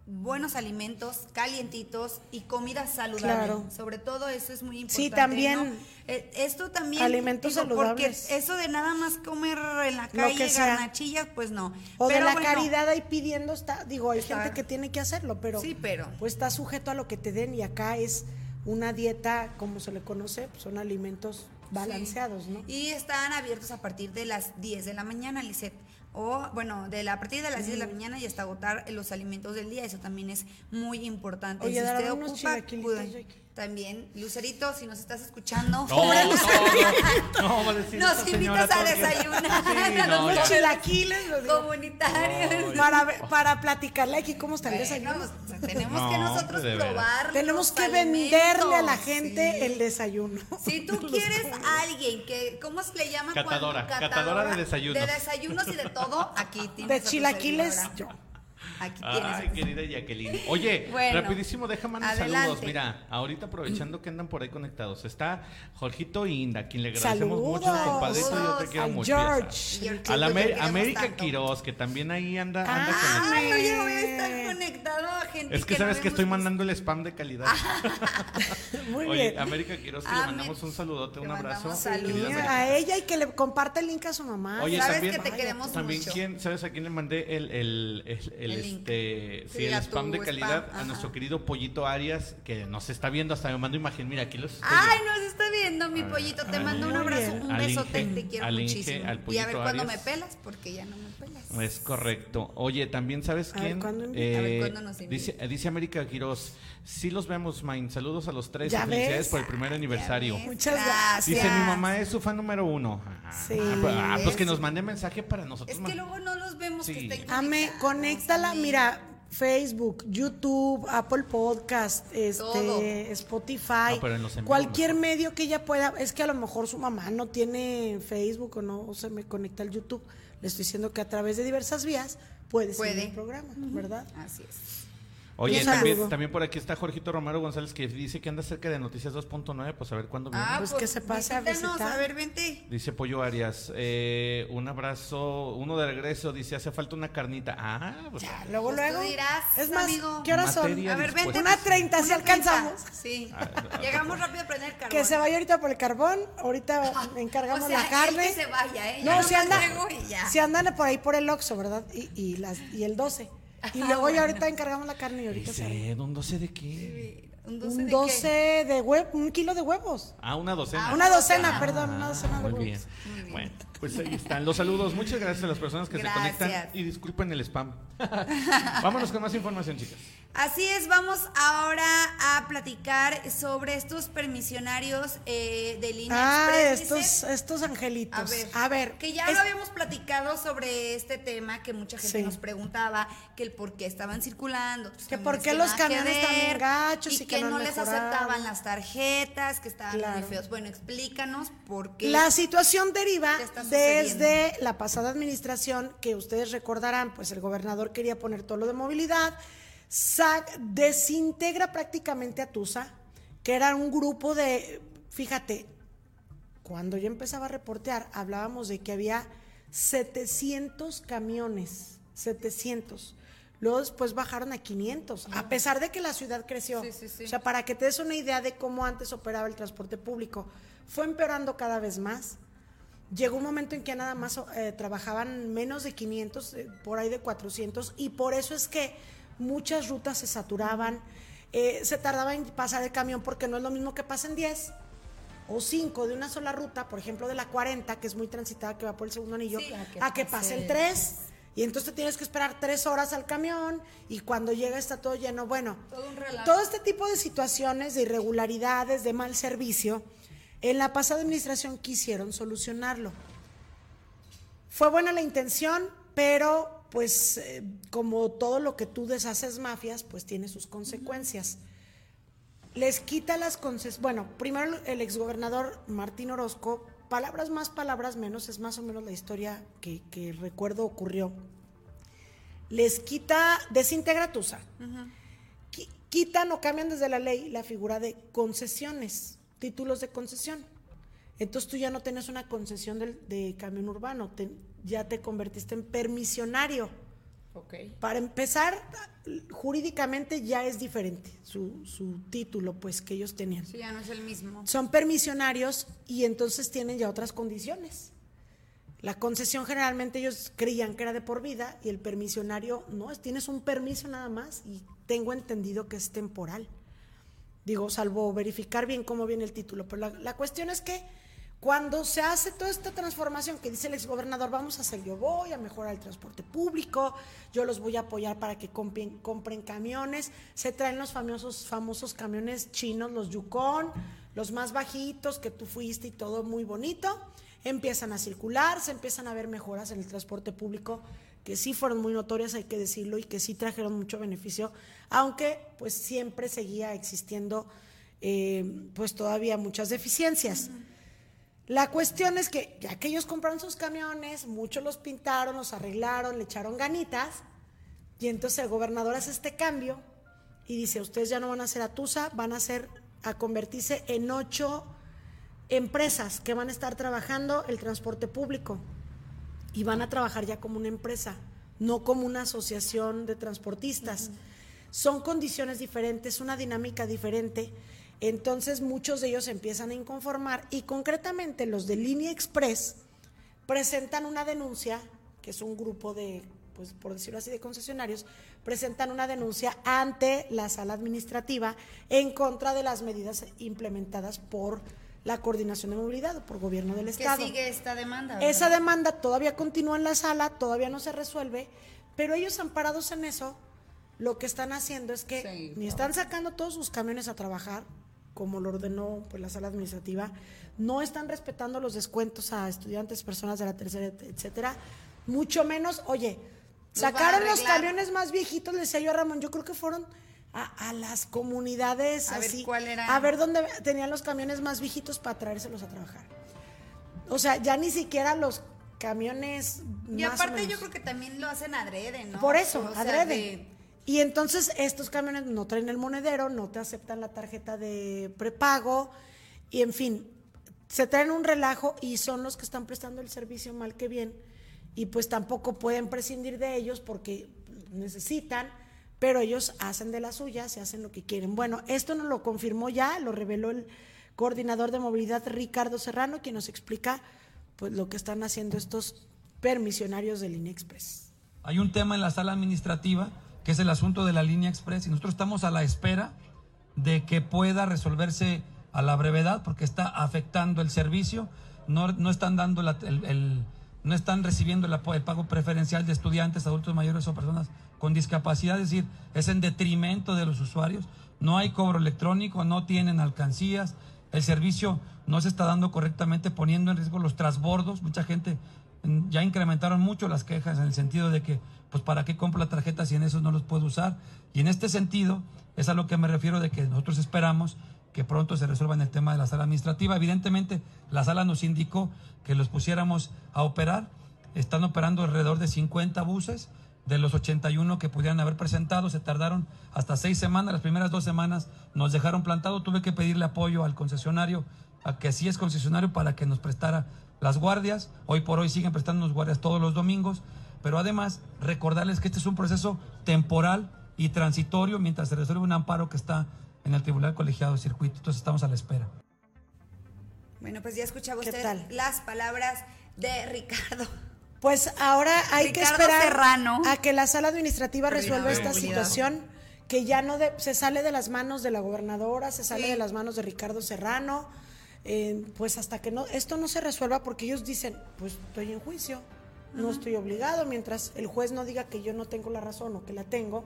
S1: buenos alimentos, calientitos y comida saludable. Sobre todo eso es muy importante.
S2: Sí, también.
S1: Eh, esto también.
S2: Alimentos saludables.
S1: Porque eso de nada más comer en la calle garnachillas, pues no.
S2: O de la caridad ahí pidiendo, está, digo, hay gente que tiene que hacerlo, pero,
S1: sí, pero.
S2: Pues está sujeto a lo que te den y acá es una dieta, como se le conoce, pues son alimentos balanceados, ¿no?
S1: Y están abiertos a partir de las 10 de la mañana, Lisette o bueno, de la, a partir de las 10 de la mañana y hasta agotar los alimentos del día, eso también es muy importante.
S2: Oye, si usted ocupa,
S1: también, Lucerito, si nos estás escuchando,
S4: no, no, no,
S1: nos invitas a desayunar,
S2: sí, no, chilaquiles
S1: comunitarios.
S2: Para, para platicarle aquí cómo está el desayuno.
S1: tenemos que nosotros probar.
S2: Tenemos que venderle a la gente el desayuno.
S1: Si tú quieres a alguien que, ¿cómo se le llama?
S4: Catadora, catadora, de desayunos.
S1: De desayunos y de todo, aquí tienes.
S2: De chilaquiles, yo.
S1: Aquí tienes.
S4: Ay, querida Jacqueline. Oye, rapidísimo, déjame mandar saludos. Mira, ahorita aprovechando que andan por ahí conectados, está Jorgito Inda, quien le agradecemos mucho, compadrito. Yo te quiero mucho.
S2: George.
S4: A la América Quiroz, que también ahí anda, anda
S1: ah, Ay, oye, voy a estar conectado a gente.
S4: Es que, sabes que estoy mandando el spam de calidad.
S2: Muy
S4: oye,
S2: bien.
S4: América Quiroz, que le mandamos un saludote, un abrazo.
S2: A ella y que le comparte el link a su mamá.
S1: Oye, sabes que te queremos
S4: también
S1: mucho.
S4: Quién, ¿sabes a quién le mandé el, el, el este, sí, el spam de calidad a nuestro querido Pollito Arias, que nos está viendo, hasta me mando imagen, mira, aquí los estoy
S1: Ay, nos está viendo mi pollito, te mando un abrazo, un besote, te quiero muchísimo. y a ver cuándo me pelas, porque ya no me pelas.
S4: Es correcto. Oye, también sabes quién?
S1: Eh, a ver, ¿cuándo nos
S4: dice, dice América Quiroz, sí los vemos, Main, saludos a los tres, felicidades por el primer aniversario.
S2: Muchas gracias.
S4: Dice, mi mamá es su fan número uno.
S2: Sí.
S4: Ah, pues, ah, pues que nos mande mensaje para nosotros.
S1: Es que luego no vemos
S4: Sí.
S1: que estén
S2: Ame, conéctala, mira, Facebook, YouTube, Apple Podcast, este, Spotify,
S4: No, pero en los en vivo
S2: cualquier
S4: mejor.
S2: medio que ella pueda, es que a lo mejor su mamá no tiene Facebook o no se me conecta al YouTube. Le estoy diciendo que a través de diversas vías puede,
S1: Puede.
S2: seguir el programa, ¿verdad?
S1: Así es.
S4: Oye, también, también por aquí está Jorgito Romero González que dice que anda cerca de Noticias 2.9, pues a ver cuándo viene.
S1: Ah,
S2: Pues que se pase a visitar.
S1: A ver, vente.
S4: Dice Pollo Arias, eh, un abrazo, uno de regreso, dice, hace falta una carnita. Ah, pues,
S2: Ya, luego,
S1: Pues
S2: luego.
S1: dirás,
S2: es más,
S1: amigo.
S2: ¿qué horas son?
S4: Materia
S1: A ver, vente.
S2: Una 30, si alcanzamos.
S1: 30, Sí.
S4: Ah,
S1: Llegamos rápido a prender el carbón.
S2: Que se vaya ahorita por el carbón, ahorita encargamos
S1: o sea,
S2: la carne.
S1: que se vaya, ¿eh?
S2: No,
S1: Ya
S2: si anda,
S1: y ya.
S2: si andan por ahí por el Oxxo, ¿verdad? Y, y, las, y el 12. Y luego ya ahorita encargamos la carne y ahorita se arma.
S4: dice, ¿un 12 de qué?
S1: ¿Un 12
S2: Un
S1: de qué?
S2: 12 de huevo, un kilo de huevos.
S4: Ah, una docena.
S1: Ah,
S2: Una docena,
S1: docena.
S2: perdón, una docena de
S4: Muy bien.
S2: huevos.
S1: Muy bien.
S4: Bueno, pues ahí están los saludos. Muchas gracias a las personas que
S1: Gracias.
S4: se conectan y disculpen el spam. Vámonos con más información, chicas.
S1: Así es, vamos ahora a platicar sobre estos permisionarios eh, de línea
S2: Ah,
S1: Express,
S2: estos, estos angelitos.
S1: A ver,
S2: A ver,
S1: que ya
S2: es-
S1: lo habíamos platicado sobre este tema, que mucha gente
S2: Sí.
S1: nos preguntaba que el por qué estaban circulando.
S2: Que
S1: camiones
S2: por qué
S1: que
S2: los camiones están bien
S1: ver,
S2: gachos
S1: y,
S2: y que
S1: que
S2: no
S1: les aceptaban las tarjetas, que estaban
S2: Claro.
S1: muy feos. Bueno, explícanos por qué.
S2: La situación deriva
S1: ¿Qué está
S2: desde la pasada administración, que ustedes recordarán, pues el gobernador quería poner todo lo de movilidad, sac- desintegra prácticamente a Tusa, que era un grupo de, fíjate, cuando yo empezaba a reportear, hablábamos de que había 700 camiones, 700. Luego después bajaron a 500, a pesar de que la ciudad creció.
S1: Sí, sí, sí.
S2: O sea, para que te des una idea de cómo antes operaba el transporte público, fue empeorando cada vez más. Llegó un momento en que nada más eh, trabajaban menos de 500, eh, por ahí de 400, y por eso es que muchas rutas se saturaban, eh, se tardaba en pasar el camión porque no es lo mismo que pasen 10 o 5 de una sola ruta, por ejemplo de la 40, que es muy transitada, que va por el segundo anillo,
S1: Sí,
S2: a
S1: a
S2: que,
S1: que
S2: pasen
S1: pase.
S2: 3. Y entonces tienes que esperar tres horas al camión y cuando llega está todo lleno. Bueno,
S1: Todo un relajo.
S2: todo este tipo de situaciones, de irregularidades, de mal servicio, en la pasada administración quisieron solucionarlo. Fue buena la intención, pero pues eh, como todo lo que tú deshaces mafias, pues tiene sus consecuencias. Les quita las concesiones. Bueno, primero el exgobernador Martín Orozco, palabras más, palabras menos, es más o menos la historia que, que recuerdo ocurrió. Les quita, desintegra Tusa. Qui- Quitan o cambian desde la ley la figura de concesiones, títulos de concesión. Entonces tú ya no tienes una concesión de, camión urbano, ya te convertiste en permisionario.
S1: Okay.
S2: Para empezar, jurídicamente ya es diferente su, su, título, pues que ellos tenían.
S1: Sí, ya no es el mismo.
S2: Son permisionarios y entonces tienen ya otras condiciones. La concesión generalmente ellos creían que era de por vida y el permisionario no, tienes un permiso nada más y tengo entendido que es temporal. Digo, salvo verificar bien cómo viene el título, pero la, la cuestión es que cuando se hace toda esta transformación que dice el exgobernador, vamos a hacer, yo voy a mejorar el transporte público, yo los voy a apoyar para que compren, camiones, se traen los famosos, famosos camiones chinos, los Yukon, los más bajitos que tú fuiste y todo muy bonito, empiezan a circular, se empiezan a ver mejoras en el transporte público que sí fueron muy notorias, hay que decirlo, y que sí trajeron mucho beneficio, aunque pues siempre seguía existiendo eh, pues todavía muchas deficiencias. La cuestión es que ya que ellos compraron sus camiones, muchos los pintaron, los arreglaron, le echaron ganitas, y entonces el gobernador hace este cambio y dice, ustedes ya no van a ser Atusa, van a ser a convertirse en ocho empresas que van a estar trabajando el transporte público y van a trabajar ya como una empresa, no como una asociación de transportistas. Son condiciones diferentes, una dinámica diferente entonces muchos de ellos empiezan a inconformar y concretamente los de Línea Express presentan una denuncia, que es un grupo de, pues por decirlo así, de concesionarios, presentan una denuncia ante la sala administrativa en contra de las medidas implementadas por la coordinación de movilidad por gobierno del estado.
S1: ¿Qué sigue esta demanda?
S2: Esa demanda todavía continúa en la sala, todavía no se resuelve, pero ellos amparados en eso, lo que están haciendo es que ni están sacando todos sus camiones a trabajar, como lo ordenó pues, la sala administrativa, no están respetando los descuentos a estudiantes, personas de la tercera, etcétera. Mucho menos, oye, sacaron los camiones más viejitos, le decía yo a Ramón, yo creo que fueron a, las comunidades
S1: a
S2: así,
S1: ver cuál era.
S2: a ver dónde tenían los camiones más viejitos para traérselos a trabajar. O sea, ya ni siquiera los camiones.
S1: Y aparte, yo creo que también lo hacen adrede, ¿no?
S2: Por eso, adrede. Y entonces estos camiones no traen el monedero, no te aceptan la tarjeta de prepago y en fin, se traen un relajo y son los que están prestando el servicio mal que bien y pues tampoco pueden prescindir de ellos porque necesitan, pero ellos hacen de las suyas y hacen lo que quieren. Bueno, esto nos lo confirmó ya, lo reveló el coordinador de movilidad Ricardo Serrano, quien nos explica pues lo que están haciendo estos permisionarios del INEXPRES.
S6: Hay un tema en la sala administrativa que es el asunto de la línea express, y nosotros estamos a la espera de que pueda resolverse a la brevedad porque está afectando el servicio, no, no están dando el, no están recibiendo el, pago preferencial de estudiantes, adultos mayores o personas con discapacidad, es decir, es en detrimento de los usuarios, no hay cobro electrónico, no tienen alcancías, el servicio no se está dando correctamente, poniendo en riesgo los transbordos, mucha gente ya incrementaron mucho las quejas en el sentido de que, pues, ¿para qué compro la tarjeta si en eso no los puedo usar? Y en este sentido, es a lo que me refiero de que nosotros esperamos que pronto se resuelva el tema de la sala administrativa. Evidentemente, la sala nos indicó que los pusiéramos a operar. Están operando alrededor de 50 buses. De los 81 que pudieran haber presentado, se tardaron hasta seis semanas. Las primeras dos semanas nos dejaron plantado. Tuve que pedirle apoyo al concesionario, a que sí es concesionario, para que nos prestara las guardias. Hoy por hoy siguen prestándonos guardias todos los domingos, pero además recordarles que este es un proceso temporal y transitorio mientras se resuelve un amparo que está en el Tribunal Colegiado de Circuito. Entonces estamos a la espera.
S1: Bueno, pues ya escuchaba usted las palabras de Ricardo.
S2: Pues ahora hay que esperar a que la sala administrativa resuelva esta situación que ya no se sale de las manos de la gobernadora, se sale de las manos de Ricardo Serrano pues hasta que no esto no se resuelva porque ellos dicen, pues estoy en juicio, no estoy obligado, mientras el juez no diga que yo no tengo la razón o que la tengo,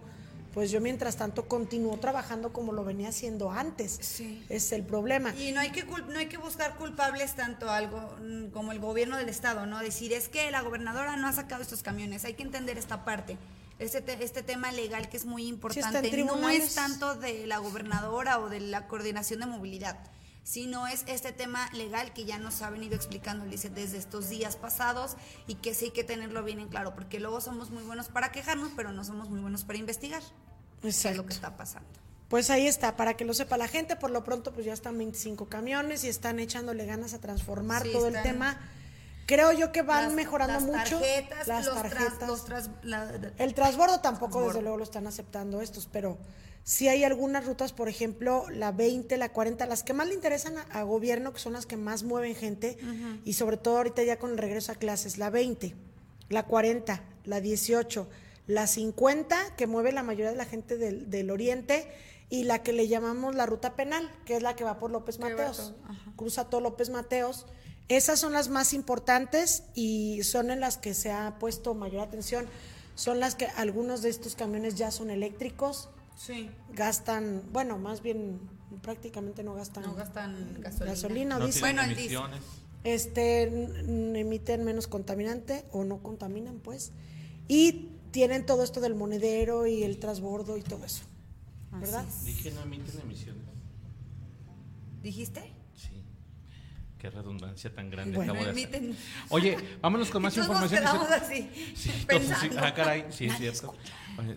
S2: pues yo mientras tanto continúo trabajando como lo venía haciendo antes.
S1: Sí.
S2: Es el problema.
S1: Y no hay que no hay que buscar culpables tanto algo mm, como el gobierno del estado, ¿no? Decir, es que la gobernadora no ha sacado estos camiones, hay que entender esta parte. Este, este tema legal que es muy importante, no es tanto de la gobernadora o de la coordinación de movilidad sino es este tema legal que ya nos ha venido explicando dice desde estos días pasados y que sí hay que tenerlo bien en claro, porque luego somos muy buenos para quejarnos, pero no somos muy buenos para investigar.
S2: Exacto.
S1: es lo que está pasando.
S2: Pues ahí está, para que lo sepa la gente, por lo pronto pues ya están 25 camiones y están echándole ganas a transformar todo el tema. Creo yo que van mejorando mucho las tarjetas. el transbordo tampoco, desde luego, lo están aceptando estos, pero si hay algunas rutas, por ejemplo, la 20, la 40, las que más le interesan a, gobierno, que son las que más mueven gente, y sobre todo ahorita ya con el regreso a clases, la 20, la 40, la 18, la 50, que mueve la mayoría de la gente del, del oriente, y la que le llamamos la ruta penal, que es la que va por López Mateos, cruza todo López Mateos. Esas son las más importantes y son en las que se ha puesto mayor atención. Son las que algunos de estos camiones ya son eléctricos. Sí. Gastan, bueno, más bien prácticamente no gastan,
S1: no gastan gasolina.
S2: gasolina
S4: no
S2: bueno,
S4: emisiones.
S2: Este emiten menos contaminante o no contaminan, pues. Y tienen todo esto del monedero y el transbordo y todo eso. ¿verdad?
S4: Dije no emiten emisiones.
S1: ¿Dijiste?
S4: Sí. Qué redundancia tan grande acabo de hacer. Oye, vámonos con más información.
S1: Nos así,
S4: sí, sí, ah, caray, sí, es cierto.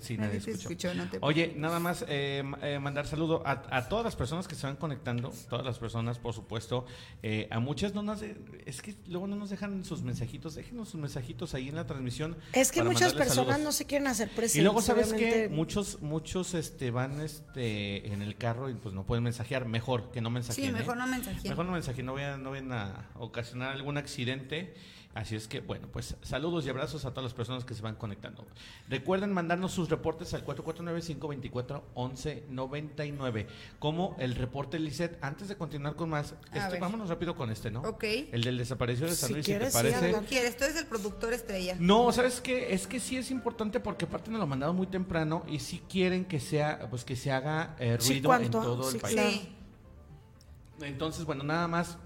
S4: Sí, nadie, escuchó. Oye, nada más eh, eh, mandar saludo a, todas las personas que se van conectando, todas las personas, por supuesto. Eh, a muchas no nos, es que luego no nos dejan sus mensajitos, déjenos sus mensajitos ahí en la transmisión.
S2: Es que muchas personas no se quieren hacer presentes.
S4: Y luego sabes que muchos, muchos, este, van, este, en el carro y pues no pueden mensajear. Mejor que no mensajeen.
S1: Sí, mejor no mensajeen.
S4: Mejor no mensajeen, no vayan, no vayan a ocasionar algún accidente. Así es que, bueno, pues saludos y abrazos a todas las personas que se van conectando. Recuerden mandarnos sus reportes al 449-524-1199, como el reporte Lisset. Antes de continuar con más, este, vámonos rápido con este, ¿no?
S1: Ok.
S4: El del desaparecido de San Luis,
S2: si,
S4: te
S2: parece.
S1: Sí, quieres, tú eres el productor estrella.
S4: No, ¿sabes qué? Es que sí es importante porque aparte nos lo mandado muy temprano y sí quieren que sea, pues que se haga eh, ruido en todo el país. Entonces, bueno, nada más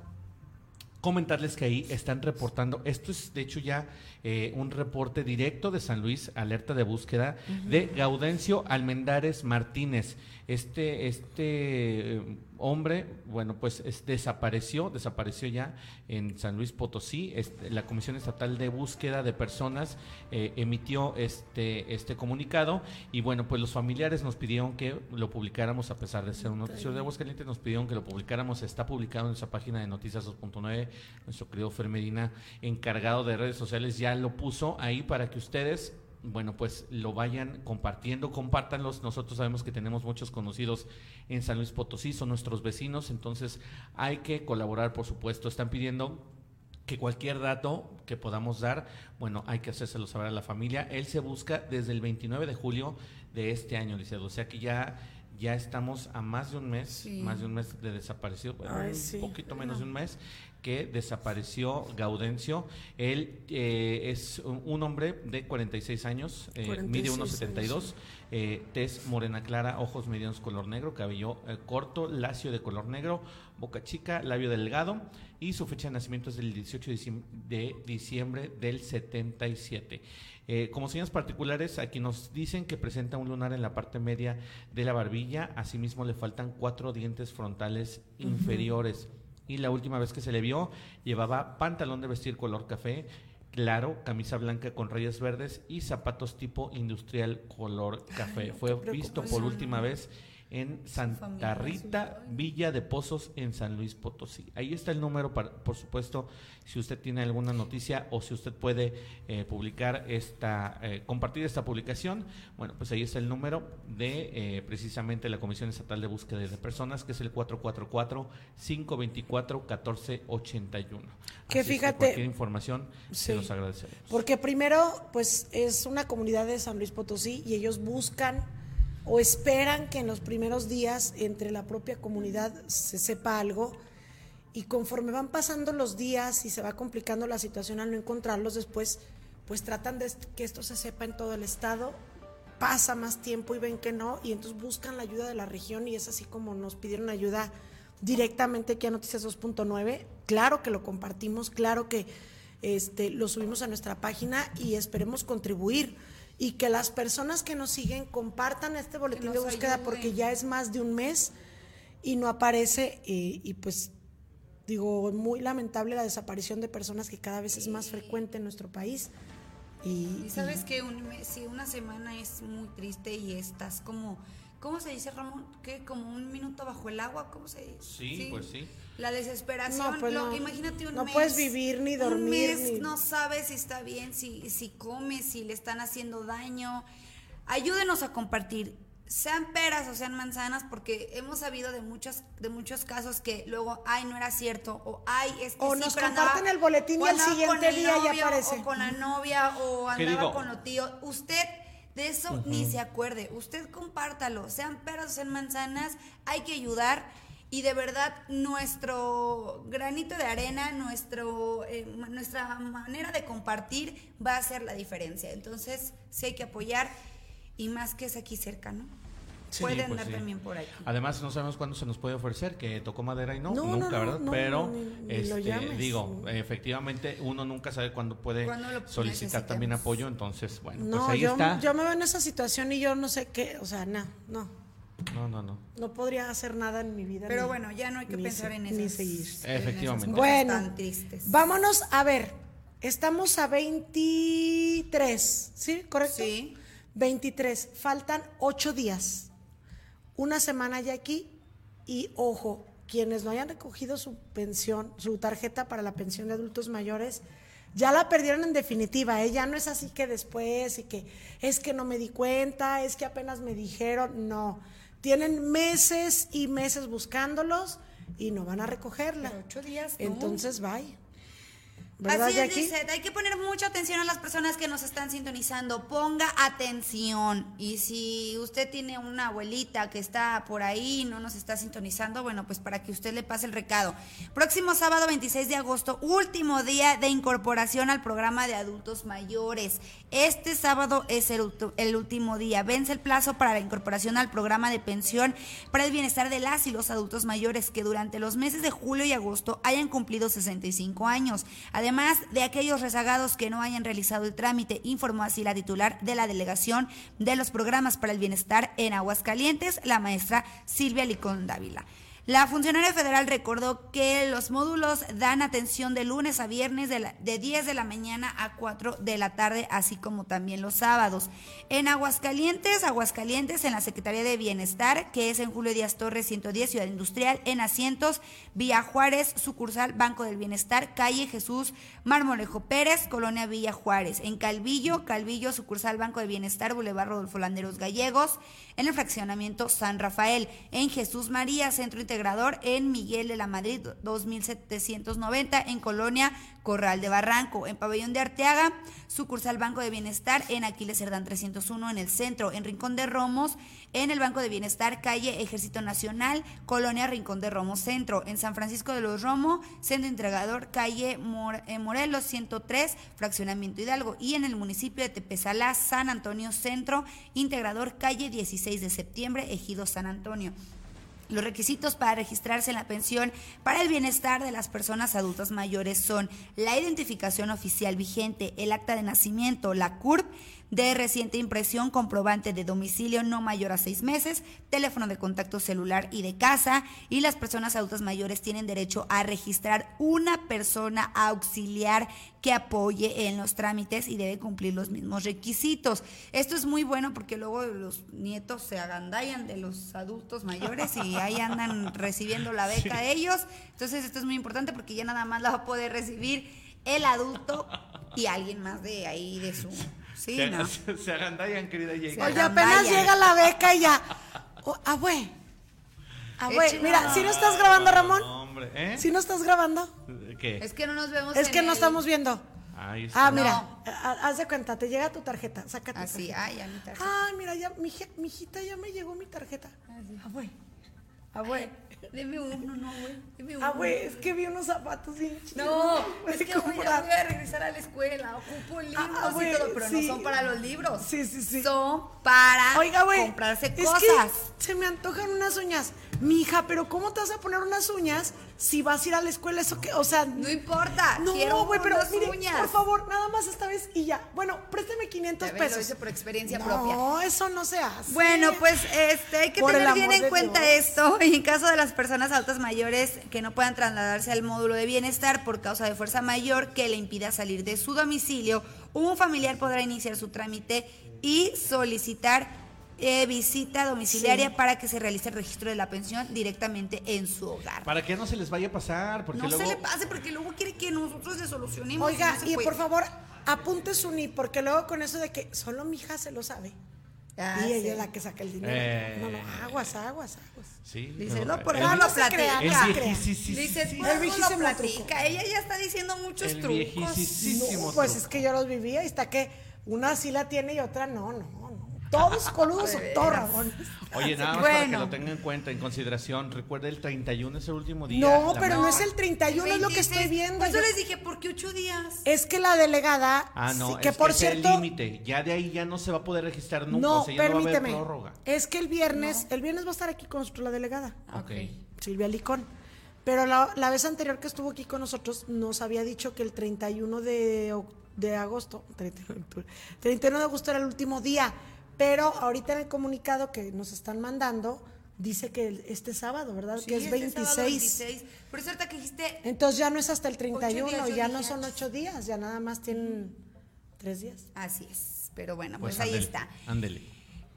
S4: comentarles que ahí están reportando, esto es de hecho ya eh, un reporte directo de San Luis, alerta de búsqueda, de Gaudencio Almendares Martínez. Este, este hombre, bueno, pues desapareció, desapareció ya en San Luis Potosí. Este, la Comisión Estatal de Búsqueda de Personas eh, emitió este, este comunicado y bueno, pues los familiares nos pidieron que lo publicáramos, a pesar de ser un noticiero de Aguascalientes, nos pidieron que lo publicáramos. Está publicado en nuestra página de Noticias 2.9. Nuestro querido Fer Medina, encargado de redes sociales, ya lo puso ahí para que ustedes bueno, pues lo vayan compartiendo, compártanlos. Nosotros sabemos que tenemos muchos conocidos en San Luis Potosí, son nuestros vecinos, entonces hay que colaborar, por supuesto. Están pidiendo que cualquier dato que podamos dar, bueno, hay que hacérselo saber a la familia. Él se busca desde el 29 de julio de este año, Liceo. O sea que ya ya estamos a más de un mes, más de un mes de desaparecido, un poquito menos de un mes que desapareció Gaudencio. Él eh, es un hombre de 46 años, eh, mide 1,72, eh, tez morena clara, ojos medianos color negro, cabello eh, corto, lacio de color negro, boca chica, labio delgado y su fecha de nacimiento es del 18 de diciembre del 77. Eh, como señas particulares, aquí nos dicen que presenta un lunar en la parte media de la barbilla, asimismo le faltan cuatro dientes frontales inferiores. Y la última vez que se le vio, llevaba pantalón de vestir color café, claro, camisa blanca con rayas verdes y zapatos tipo industrial color café. Fue visto por última vez en Santa Rita, Villa de Pozos, en San Luis Potosí. Ahí está el número, para, por supuesto, si usted tiene alguna noticia o si usted puede eh, publicar esta, eh, compartir esta publicación, bueno, pues ahí está el número de eh, precisamente la Comisión Estatal de Búsqueda de Personas, que es el 444-524-1481.
S2: Que fíjate. Que
S4: cualquier información se los agradeceremos.
S2: Porque primero, pues es una comunidad de San Luis Potosí y ellos buscan o esperan que en los primeros días entre la propia comunidad se sepa algo y conforme van pasando los días y se va complicando la situación al no encontrarlos después, pues tratan de que esto se sepa en todo el estado, pasa más tiempo y ven que no y entonces buscan la ayuda de la región y es así como nos pidieron ayuda directamente aquí a Noticias 2.9, claro que lo compartimos, claro que este, lo subimos a nuestra página y esperemos contribuir y que las personas que nos siguen compartan este boletín de búsqueda porque ya es más de un mes y no aparece y, pues digo, muy lamentable la desaparición de personas que cada vez es más frecuente en nuestro país.
S1: Y, sabes que un si una semana es muy triste y estás como ¿cómo se dice, Ramón? ¿Qué? ¿Como un minuto bajo el agua? ¿Cómo se dice?
S4: Sí, pues sí.
S1: La desesperación,
S2: No, pues
S1: lo-
S2: no.
S1: imagínate un
S2: No
S1: mes.
S2: puedes vivir ni
S1: Un
S2: dormir,
S1: mes
S2: ni-
S1: no sabes si está bien, si, si come, si le están haciendo daño. Ayúdenos a compartir. Sean peras o sean manzanas, porque hemos sabido de muchos, de muchos casos que luego, ay, no era cierto, o ay, es que
S2: O
S1: sí,
S2: nos
S1: pero
S2: comparten
S1: andaba-
S2: el boletín y al siguiente
S1: con el
S2: día ya
S1: novio,
S2: aparece.
S1: O con la novia, o
S4: ¿Qué
S1: andaba con los tíos. Usted de eso ni se acuerde. Usted compártalo. Sean peras o sean manzanas, hay que ayudar. Y de verdad, nuestro granito de arena, nuestro, eh, nuestra manera de compartir va a hacer la diferencia. Entonces, sí hay que apoyar. Y más que es aquí cerca, ¿no?
S4: Sí,
S1: Puede
S4: pues
S1: andar
S4: sí.
S1: también por aquí.
S4: Además, no sabemos cuándo se nos puede ofrecer, que tocó madera y no, nunca,
S2: no,
S4: ¿verdad?
S2: no,
S4: Pero,
S2: ni- ni
S4: este,
S2: llames.
S4: digo, efectivamente, uno nunca sabe cuándo puede solicitar también apoyo, entonces, bueno,
S2: No,
S4: pues ahí
S2: yo,
S4: está.
S2: yo me veo en esa situación y yo no sé qué, o sea, no, no.
S4: No, no, no.
S2: No podría hacer nada en mi vida.
S1: Pero
S2: ni-
S1: bueno, ya no hay que
S2: ni
S1: pensar
S2: se-
S1: en
S2: Ni
S1: esas,
S2: seguir.
S4: Efectivamente.
S2: Bueno,
S1: tan tristes.
S2: vámonos a ver. Estamos a 23, ¿sí? ¿Correcto?
S1: Sí.
S2: 23. Faltan 8 días. Una semana ya aquí. Y ojo, quienes no hayan recogido su pensión, su tarjeta para la pensión de adultos mayores, ya la perdieron en definitiva. ¿eh? Ya no es así que después y que es que no me di cuenta, es que apenas me dijeron. No. Tienen meses y meses buscándolos y no van a recogerla.
S1: Pero ocho días, no.
S2: Entonces, bye. ¿Verdad,
S1: Así es? Lizeth, hay que poner mucha atención a las personas que nos están sintonizando. Ponga atención. Y si usted tiene una abuelita que está por ahí y no nos está sintonizando, bueno, pues para que usted le pase el recado. Próximo sábado 26 de agosto, último día de incorporación al programa de adultos mayores. Este sábado es el, el último día. Vence el plazo para la incorporación al programa de pensión para el bienestar de las y los adultos mayores que durante los meses de julio y agosto hayan cumplido 65 años. Además de aquellos rezagados que no hayan realizado el trámite, informó así la titular de la delegación de los programas para el bienestar en Aguascalientes, la maestra Silvia Licón Dávila. La funcionaria federal recordó que los módulos dan atención de lunes a viernes de, la- de 10 de la mañana a 4 de la tarde, así como también los sábados. En Aguascalientes, Aguascalientes, en la Secretaría de Bienestar, que es en Julio Díaz Torres 110, Ciudad Industrial, en Asientos, Villa Juárez, sucursal Banco del Bienestar, calle Jesús Marmolejo Pérez, Colonia Villa Juárez. En Calvillo, Calvillo, sucursal Banco del Bienestar, Boulevard Rodolfo Landeros Gallegos, en el fraccionamiento San Rafael. En Jesús María, Centro Integrador, en Miguel de la Madrid 2790, en Colonia Corral de Barranco. En Pabellón de Arteaga, sucursal Banco de Bienestar, en Aquiles Cerdán 301, en el centro. En Rincón de Romos, en el Banco de Bienestar, calle Ejército Nacional, Colonia Rincón de Romos Centro. En San Francisco de los Romo, Centro Integrador, calle eh, Morelos 103, fraccionamiento Hidalgo. Y en el municipio de Tepezalá, San Antonio Centro, Integrador, calle 16 de septiembre, Ejido San Antonio. Los requisitos para registrarse en la pensión para el bienestar de las personas adultas mayores son la identificación oficial vigente, el acta de nacimiento, la CURP, de reciente impresión, comprobante de domicilio no mayor a seis meses, teléfono de contacto celular y de casa, y las personas adultas mayores tienen derecho a registrar una persona auxiliar que apoye en los trámites y debe cumplir los mismos requisitos. Esto es muy bueno porque luego los nietos se agandallan de los adultos mayores y ahí andan recibiendo la beca de ellos. Entonces esto es muy importante porque ya nada más la va a poder recibir el adulto y alguien más de ahí de su... Sí,
S4: se,
S1: ¿no?
S4: se, se agandallan, querida Jackie.
S1: Se
S2: Oye, apenas llega la beca y ya. Oh, abue. Abue, mira, si no estás grabando, Ramón.
S4: No, hombre, ¿eh?
S2: Si no estás grabando.
S4: ¿Qué?
S1: Es que no nos vemos
S2: Es
S1: en
S2: que no estamos viendo.
S4: Ahí está.
S2: Ah, mira,
S1: No.
S2: ha- haz de cuenta, te llega tu tarjeta, saca tu
S1: Así,
S2: tarjeta.
S1: ay, a mi tarjeta.
S2: Ay, mira, ya, mi, hijita, ya me llegó mi tarjeta. Abue, abue,
S1: Deme uno, no, güey. Deme uno.
S2: abue, es que vi unos zapatos bien chidos.
S1: No, es que voy voy a regresar a la escuela. Ocupo libros
S2: Ah, güey,
S1: y todo, pero
S2: sí.
S1: no son para los libros.
S2: Sí, sí, sí.
S1: Son para
S2: Oiga, güey.
S1: comprarse cosas.
S2: que se me antojan unas uñas. Mija, pero ¿cómo te vas a poner unas uñas si vas a ir a la escuela? Eso que, o sea,
S1: No importa.
S2: No,
S1: quiero
S2: güey, pero mire,
S1: uñas.
S2: por favor, nada más esta vez y ya. Bueno, préstame 500
S1: Ya ves, lo
S2: pesos.
S1: hice por experiencia
S2: no,
S1: propia.
S2: eso no se hace.
S1: Bueno, pues este, hay que
S2: Por
S1: tener bien en cuenta
S2: Dios.
S1: esto. Y en caso de las personas adultas mayores que no puedan trasladarse al módulo de bienestar por causa de fuerza mayor que le impida salir de su domicilio, un familiar podrá iniciar su trámite y solicitar eh, visita domiciliaria para que se realice el registro de la pensión directamente en su hogar.
S4: Para que no se les vaya a pasar, porque
S1: no
S4: luego...
S1: se le pase porque luego quiere que nosotros le solucionemos.
S2: Oiga, y, por favor, apunte su NI, porque luego con eso de que solo mi hija se lo sabe. Ah, y ella es la que saca el dinero. Eh, no, no, aguas, aguas, aguas.
S4: Sí.
S1: Dice, no, por no lo platica.
S4: El
S1: Dice, el lo platica. Ella ya está diciendo muchos el trucos.
S2: pues es que yo los vivía y está que una sí la tiene y otra no, no, no. Todos coludos o todos
S4: Oye, nada más para que lo tengan en cuenta, en consideración. Recuerda, el 31 es el último día.
S2: No, pero no es el 31, es lo que estoy viendo.
S1: Por eso les dije, ¿por qué ocho días?
S2: Es que la delegada.
S4: Ah, no, que es, por cierto. el límite. Ya de ahí ya no se va a poder registrar nunca.
S2: No,
S4: o sea, ya
S2: permíteme.
S4: No va a haber prórroga.
S2: Es que el viernes, el viernes va a estar aquí con nosotros la delegada.
S4: Ok.
S2: Silvia Licón. Pero la, la, vez anterior que estuvo aquí con nosotros nos había dicho que el 31 de, de agosto, 31 de agosto era el último día. Pero ahorita en el comunicado que nos están mandando, dice que este sábado, ¿verdad? que es 26.
S1: Este 26. Por eso ahorita que dijiste.
S2: Entonces ya no es hasta el 31, ya no son ocho días, ya nada más tienen tres días.
S1: Así es. Pero bueno, pues, pues ahí está.
S4: Ándele.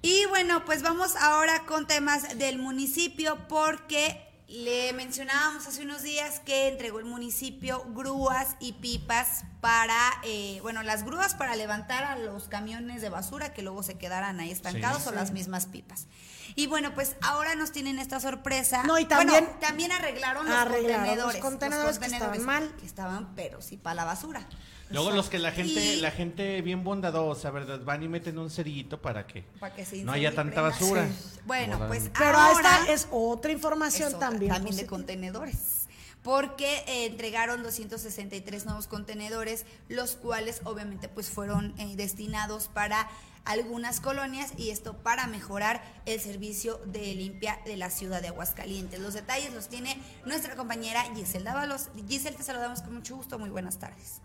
S1: Y bueno, pues vamos ahora con temas del municipio porque le mencionábamos hace unos días que entregó el municipio grúas y pipas para, eh, bueno, las grúas para levantar a los camiones de basura que luego se quedaran ahí estancados o las mismas pipas. Y bueno, pues ahora nos tienen esta sorpresa.
S2: No, y también,
S1: también arreglaron los contenedores. Los
S2: contenedores, que estaban mal.
S1: Que estaban, pero sí para la basura.
S4: Luego los que la gente, la gente bien bondadosa, ¿verdad? Van y meten un cerillito para que, no haya tanta basura.
S1: Bueno, pues
S2: Pero ahora esta es otra información también.
S1: También de contenedores. Porque eh, entregaron 263 nuevos contenedores, los cuales obviamente pues fueron eh, destinados para algunas colonias y esto para mejorar el servicio de limpia de la ciudad de Aguascalientes. Los detalles los tiene nuestra compañera Giselle Dávalos. Giselle, te saludamos con mucho gusto. Muy buenas tardes.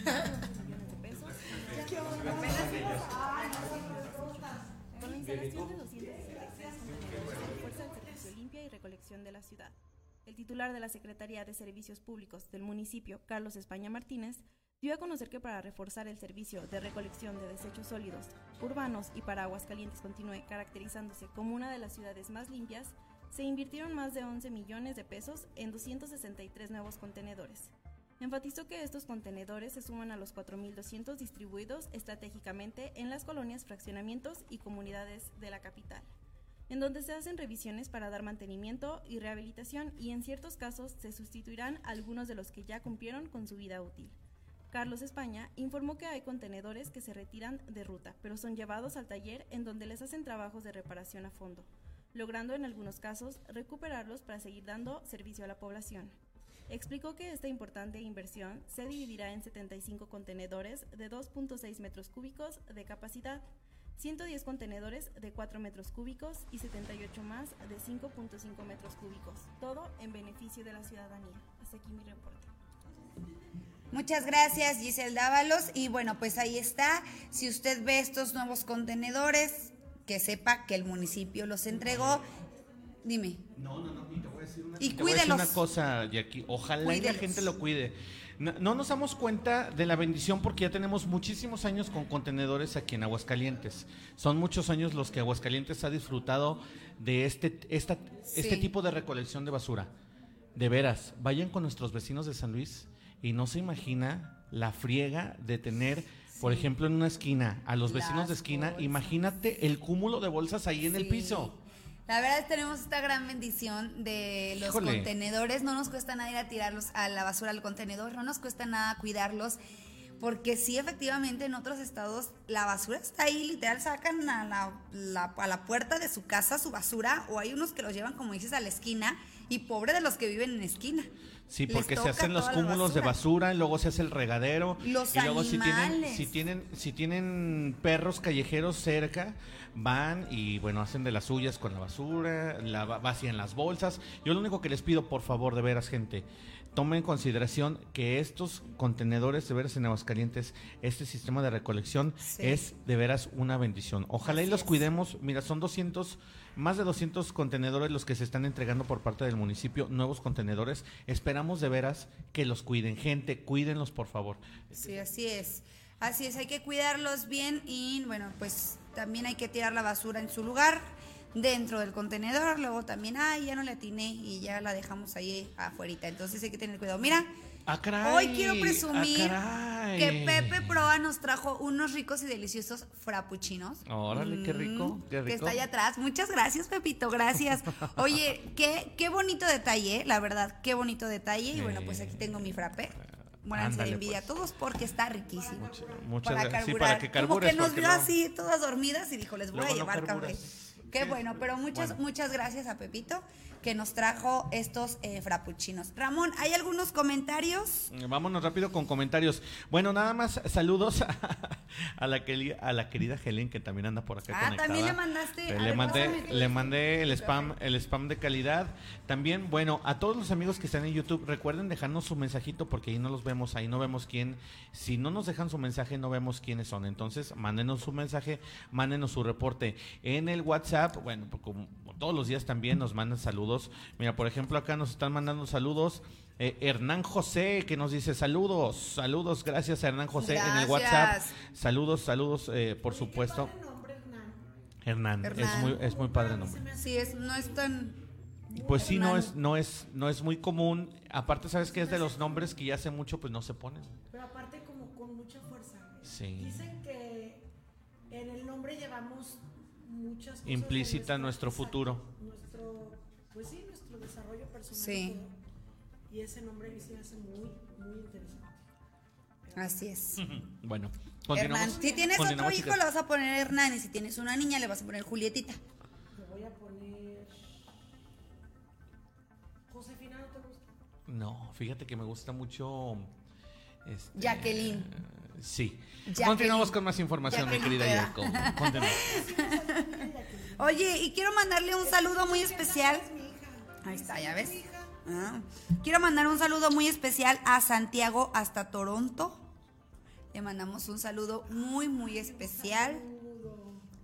S7: Millones de pesos con la instalación de 266 contenedores de fuerza de servicio limpia y recolección de la ciudad. El titular de la Secretaría de Servicios Públicos del municipio, Carlos España Martínez, dio a conocer que para reforzar el servicio de recolección de desechos sólidos urbanos y para Aguascalientes continúe caracterizándose como una de las ciudades más limpias, se invirtieron más de 11 millones de pesos en 263 nuevos contenedores, Enfatizó que estos contenedores se suman a los 4.200 distribuidos estratégicamente en las colonias, fraccionamientos y comunidades de la capital, en donde se hacen revisiones para dar mantenimiento y rehabilitación y en ciertos casos se sustituirán algunos de los que ya cumplieron con su vida útil. Carlos España informó que hay contenedores que se retiran de ruta, pero son llevados al taller en donde les hacen trabajos de reparación a fondo, logrando en algunos casos recuperarlos para seguir dando servicio a la población. Explicó que esta importante inversión se dividirá en 75 contenedores de 2.6 metros cúbicos de capacidad, 110 contenedores de 4 metros cúbicos y 78 más de 5.5 metros cúbicos, todo en beneficio de la ciudadanía. Hasta aquí mi reporte.
S1: Muchas gracias Giselle Dávalos y bueno pues ahí está, si usted ve estos nuevos contenedores, que sepa que el municipio los entregó, dime.
S4: No, no, no,
S1: y cuídelos.
S4: una cosa, Jackie, ojalá la gente lo cuide. No, nos damos cuenta de la bendición porque ya tenemos muchísimos años con contenedores aquí en Aguascalientes. Son muchos años los que Aguascalientes ha disfrutado de este, esta, este tipo de recolección de basura. De veras, vayan con nuestros vecinos de San Luis y no se imagina la friega de tener, por ejemplo, en una esquina, a los vecinos de esquina, imagínate el cúmulo de bolsas ahí en el piso.
S1: La verdad es que tenemos esta gran bendición de los contenedores. No nos cuesta nada ir a tirarlos a la basura al contenedor, no nos cuesta nada cuidarlos. Porque sí, efectivamente, en otros estados la basura está ahí, literal, sacan a la, a la puerta de su casa su basura, o hay unos que los llevan, como dices, a la esquina, y pobre de los que viven en esquina.
S4: Sí, porque se hacen los cúmulos de basura y luego se hace el regadero.
S1: Los
S4: y luego
S1: si
S4: tienen, si tienen, si tienen perros callejeros cerca, van y bueno, hacen de las suyas con la basura, la vacían las bolsas. Yo lo único que les pido, por favor, de veras, gente, tomen en consideración que estos contenedores de veras en Aguascalientes, este sistema de recolección es de veras una bendición. Ojalá y los cuidemos. Mira, son 200 más de 200 contenedores los que se están entregando por parte del municipio, nuevos contenedores. Esperamos de veras que los cuiden. Gente, cuídenlos por favor.
S1: Sí, así es. Así es, hay que cuidarlos bien y bueno, pues también hay que tirar la basura en su lugar dentro del contenedor, luego también, ay, ya no le atiné y ya la dejamos ahí afuera. Entonces hay que tener cuidado. Mira,
S4: Ah,
S1: Hoy quiero presumir que Pepe Proa nos trajo unos ricos y deliciosos frappuccinos.
S4: Órale, qué rico, qué rico.
S1: Que está allá atrás. Muchas gracias, Pepito, gracias. Oye, qué, qué bonito detalle, la verdad, qué bonito detalle. Y bueno, pues aquí tengo mi frappe. Bueno, envidia a pues. todos porque está riquísimo.
S4: muchas gracias. Sí,
S1: para que Como que nos vio así todas dormidas y dijo, les voy a llevar café. Qué bueno, pero muchas, muchas gracias a Pepito que nos trajo estos eh, frappuccinos. Ramón, ¿hay algunos comentarios?
S4: Vámonos rápido con comentarios. Bueno, nada más saludos a, la, a la querida Helen que también anda por acá
S1: ah, también le mandaste.
S4: le, mandé, le mandé el spam, el spam de calidad. También, bueno, a todos los amigos que están en YouTube, recuerden dejarnos su mensajito porque ahí no los vemos, ahí no vemos quién. Si no nos dejan su mensaje, no vemos quiénes son. Entonces, mándenos su mensaje, mándenos su reporte. En el WhatsApp, bueno, como todos los días también nos mandan saludos. Mira, por ejemplo, acá nos están mandando saludos. Eh, Hernán José, que nos dice saludos, saludos, gracias a Hernán José en el WhatsApp. Saludos, saludos, eh, por supuesto. Hernán, Hernán. Es, muy, es muy padre el nombre.
S1: Sí, es, no es tan...
S4: Pues sí, no es, no es, no es muy común. Aparte, sabes que es de los nombres que ya hace mucho, pues no se ponen.
S2: Pero aparte como con mucha fuerza.
S4: Sí.
S2: Dicen que en el nombre llevamos muchas
S4: Implícita nuestro, futuro.
S2: Pues sí, nuestro desarrollo personal. Sí. Y ese nombre a mí se me hace muy, muy interesante.
S1: Así es.
S4: bueno,
S1: Hernán, si tienes otro hijo, le vas a poner Hernán. Y si tienes una niña, le vas a poner Julietita.
S2: Le voy a poner. Josefina, ¿no te gusta?
S4: No, fíjate que me gusta mucho. Este,
S1: Jacqueline.
S4: Sí. Continuamos con más información, mi querida Yaco.
S1: Oye, y quiero mandarle un saludo muy especial. Ahí está, ya ves. Ah. Quiero mandar un saludo muy especial a Santiago hasta Toronto. Le mandamos un saludo muy, muy especial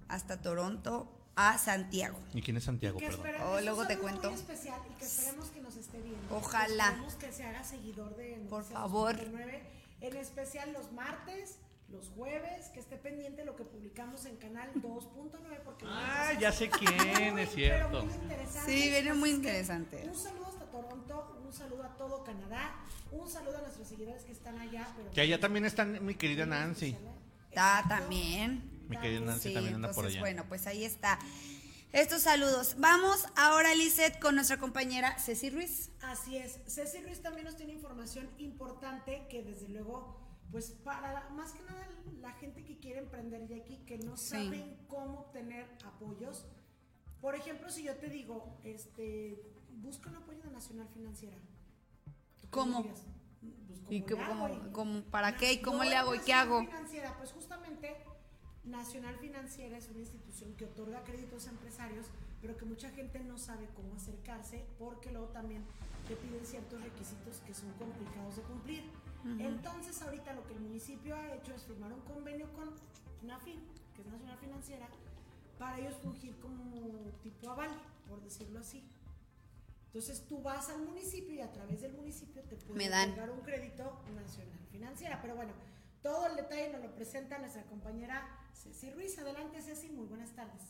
S1: hasta Toronto a Santiago.
S4: ¿Y quién es Santiago? Perdón.
S1: Oh, luego te cuento.
S2: Muy especial y que esperemos que nos esté viendo.
S1: Ojalá.
S2: Esperemos que se haga seguidor de
S1: Por favor.
S2: En especial los martes, los jueves, que esté pendiente lo que publicamos en canal 2.9 porque
S4: Ah, ya sé quién, es cierto.
S1: Sí, viene muy interesante.
S2: Un saludo hasta Toronto, un saludo a todo Canadá, un saludo a nuestros seguidores que están allá.
S4: que allá también están mi querida Nancy.
S1: Está también.
S4: Mi querida Nancy también anda por allá.
S1: Bueno, pues ahí está. Estos saludos. Vamos ahora, Lizeth, con nuestra compañera Ceci Ruiz.
S2: Así es. Ceci Ruiz también nos tiene información importante que desde luego pues para más que nada la gente que quiere emprender y aquí que no saben cómo obtener apoyos. Por ejemplo, si yo te digo, este, busca un apoyo de Nacional Financiera.
S1: ¿Cómo? Pues, ¿Y cómo, para qué? ¿Y cómo le hago? ¿Y qué hago?
S2: Financiera, pues justamente Nacional Financiera es una institución que otorga créditos a empresarios, pero que mucha gente no sabe cómo acercarse porque luego también te piden ciertos requisitos que son complicados de cumplir. Entonces, ahorita lo que el municipio ha hecho es firmar un convenio con NAFIN, que es Nacional Financiera, para ellos fungir como tipo aval, por decirlo así. Entonces tú vas al municipio y a través del municipio te pueden dar un crédito nacional financiera. Pero bueno, todo el detalle nos lo presenta nuestra compañera Ceci Ruiz. Adelante Ceci, muy buenas tardes.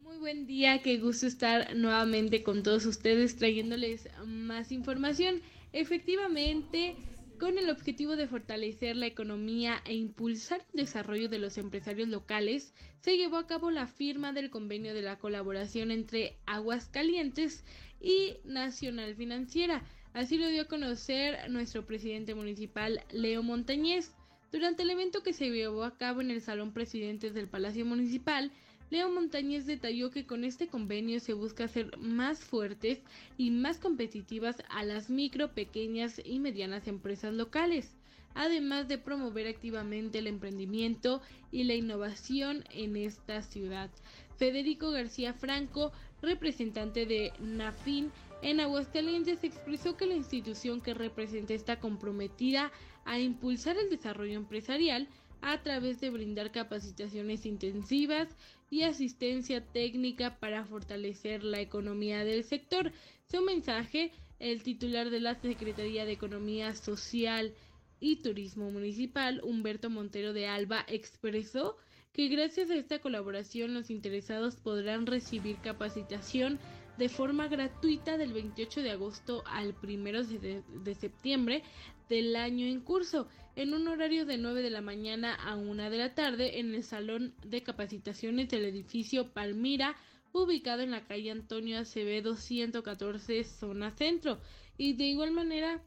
S8: Muy buen día, qué gusto estar nuevamente con todos ustedes trayéndoles más información. Efectivamente, con el objetivo de fortalecer la economía e impulsar el desarrollo de los empresarios locales, se llevó a cabo la firma del convenio de la colaboración entre Aguascalientes y Nacional Financiera. Así lo dio a conocer nuestro presidente municipal, Leo Montañez. Durante el evento que se llevó a cabo en el Salón Presidentes del Palacio Municipal, Leo Montañez detalló que con este convenio se busca hacer más fuertes y más competitivas a las micro, pequeñas y medianas empresas locales, además de promover activamente el emprendimiento y la innovación en esta ciudad. Federico García Franco, representante de NAFIN en Aguascalientes, expresó que la institución que representa está comprometida a impulsar el desarrollo empresarial a través de brindar capacitaciones intensivas y asistencia técnica para fortalecer la economía del sector. Su mensaje, el titular de la Secretaría de Economía Social y Turismo Municipal, Humberto Montero de Alba, expresó que gracias a esta colaboración los interesados podrán recibir capacitación de forma gratuita del 28 de agosto al 1 de, septiembre del año en curso, en un horario de 9 de la mañana a 1 de la tarde en el Salón de Capacitaciones del edificio Palmira, ubicado en la calle Antonio Acevedo 114, zona centro. Y de igual manera,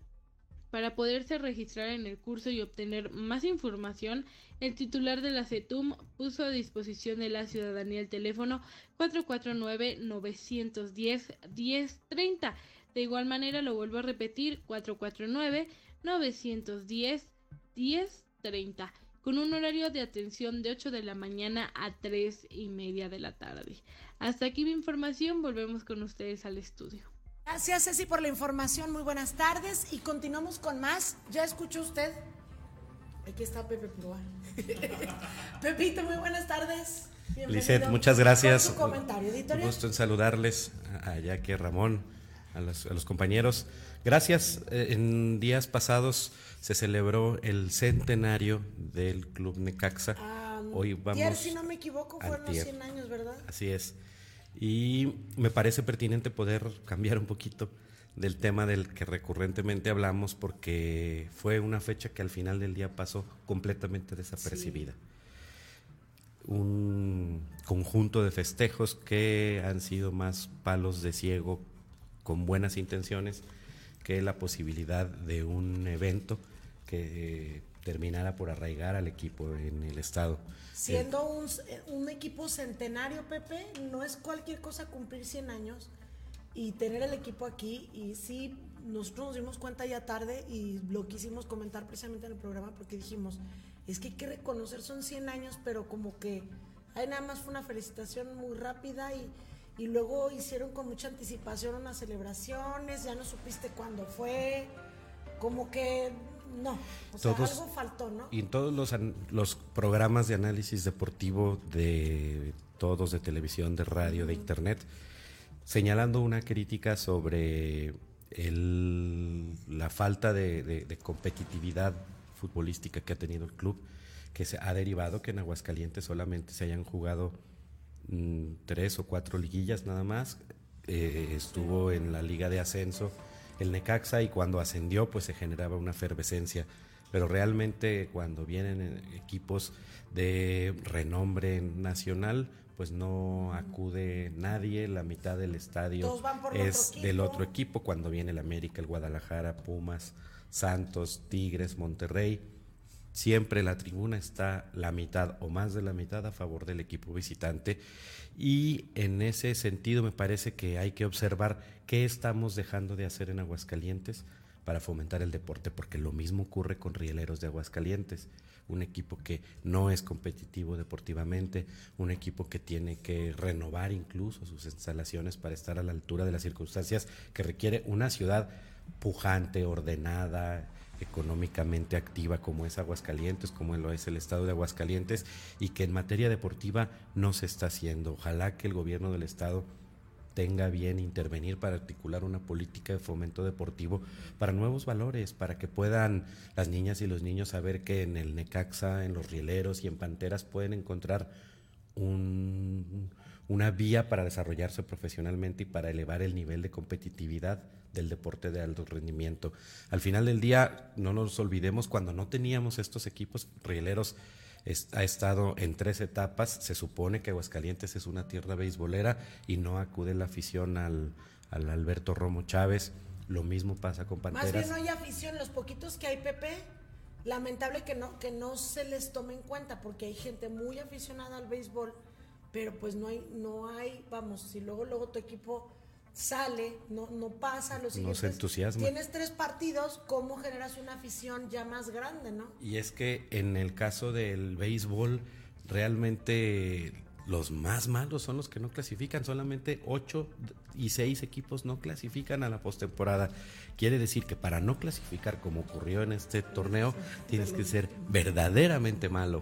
S8: para poderse registrar en el curso y obtener más información, el titular de la CETUM puso a disposición de la ciudadanía el teléfono 449-910-1030. De igual manera, lo vuelvo a repetir, 449-910-1030, con un horario de atención de 8 de la mañana a 3 y media de la tarde. Hasta aquí mi información, volvemos con ustedes al estudio.
S2: Gracias, Ceci, por la información. Muy buenas tardes. Y continuamos con más. ¿Ya escuchó usted? Aquí está Pepe Plúa. Pepito, muy buenas tardes.
S9: Lizeth, muchas gracias.
S2: Con comentario,
S9: Un gusto en saludarles a Jackie, a Ramón, a los, compañeros. Gracias. Eh, en días pasados se celebró el centenario del Club Necaxa.
S2: Ah, Hoy vamos. si no me equivoco, fueron los 100 años, ¿verdad?
S9: Así es. Y me parece pertinente poder cambiar un poquito del tema del que recurrentemente hablamos porque fue una fecha que al final del día pasó completamente desapercibida. Un conjunto de festejos que han sido más palos de ciego con buenas intenciones que la posibilidad de un evento que terminara por arraigar al equipo en el estado.
S2: Siendo un, un, equipo centenario, Pepe, no es cualquier cosa cumplir 100 años y tener el equipo aquí. Y sí, nosotros nos dimos cuenta ya tarde y lo quisimos comentar precisamente en el programa porque dijimos, es que hay que reconocer, son 100 años, pero como que ahí nada más fue una felicitación muy rápida y, y luego hicieron con mucha anticipación unas celebraciones, ya no supiste cuándo fue, como que no, o sea, algo faltó, ¿no?
S9: Y en todos los, los programas de análisis deportivo de todos, de televisión, de radio, de internet, señalando una crítica sobre el, la falta de, competitividad futbolística que ha tenido el club, que se ha derivado que en Aguascalientes solamente se hayan jugado mm, tres o cuatro liguillas nada más. Eh, estuvo en la liga de ascenso el Necaxa y cuando ascendió pues se generaba una efervescencia. Pero realmente cuando vienen eh, equipos de renombre nacional, pues no acude nadie, la mitad del estadio es del otro equipo, cuando viene el América, el Guadalajara, Pumas, Santos, Tigres, Monterrey, siempre la tribuna está la mitad o más de la mitad a favor del equipo visitante. Y en ese sentido me parece que hay que observar qué estamos dejando de hacer en Aguascalientes para fomentar el deporte, porque lo mismo ocurre con Rieleros de Aguascalientes, un equipo que no es competitivo deportivamente, un equipo que tiene que renovar incluso sus instalaciones para estar a la altura de las circunstancias que requiere una ciudad pujante, ordenada, económicamente activa como es Aguascalientes, como lo es el estado de Aguascalientes, y que en materia deportiva no se está haciendo. Ojalá que el gobierno del estado tenga bien intervenir para articular una política de fomento deportivo para nuevos valores, para que puedan las niñas y los niños saber que en el Necaxa, en los Rieleros y en Panteras pueden encontrar un, una vía para desarrollarse profesionalmente y para elevar el nivel de competitividad del deporte de alto rendimiento. Al final del día, no nos olvidemos, cuando no teníamos estos equipos, Rieleros ha estado en tres etapas. Se supone que Aguascalientes es una tierra beisbolera y no acude la afición al, al Alberto Romo Chávez. Lo mismo pasa con Panteras.
S2: Más bien no hay afición, los poquitos que hay, Pepe, lamentable que no, que no se les tome en cuenta, porque hay gente muy aficionada al béisbol, pero pues no hay, no hay, vamos, si luego, luego tu equipo sale, no, no pasa los
S9: No se entusiasma.
S2: Tienes tres partidos, ¿cómo generas una afición ya más grande, no?
S9: Y es que en el caso del béisbol, realmente los más malos son los que no clasifican, solamente ocho y seis equipos no clasifican a la postemporada. Quiere decir que para no clasificar como ocurrió en este torneo, tienes que ser verdaderamente malo,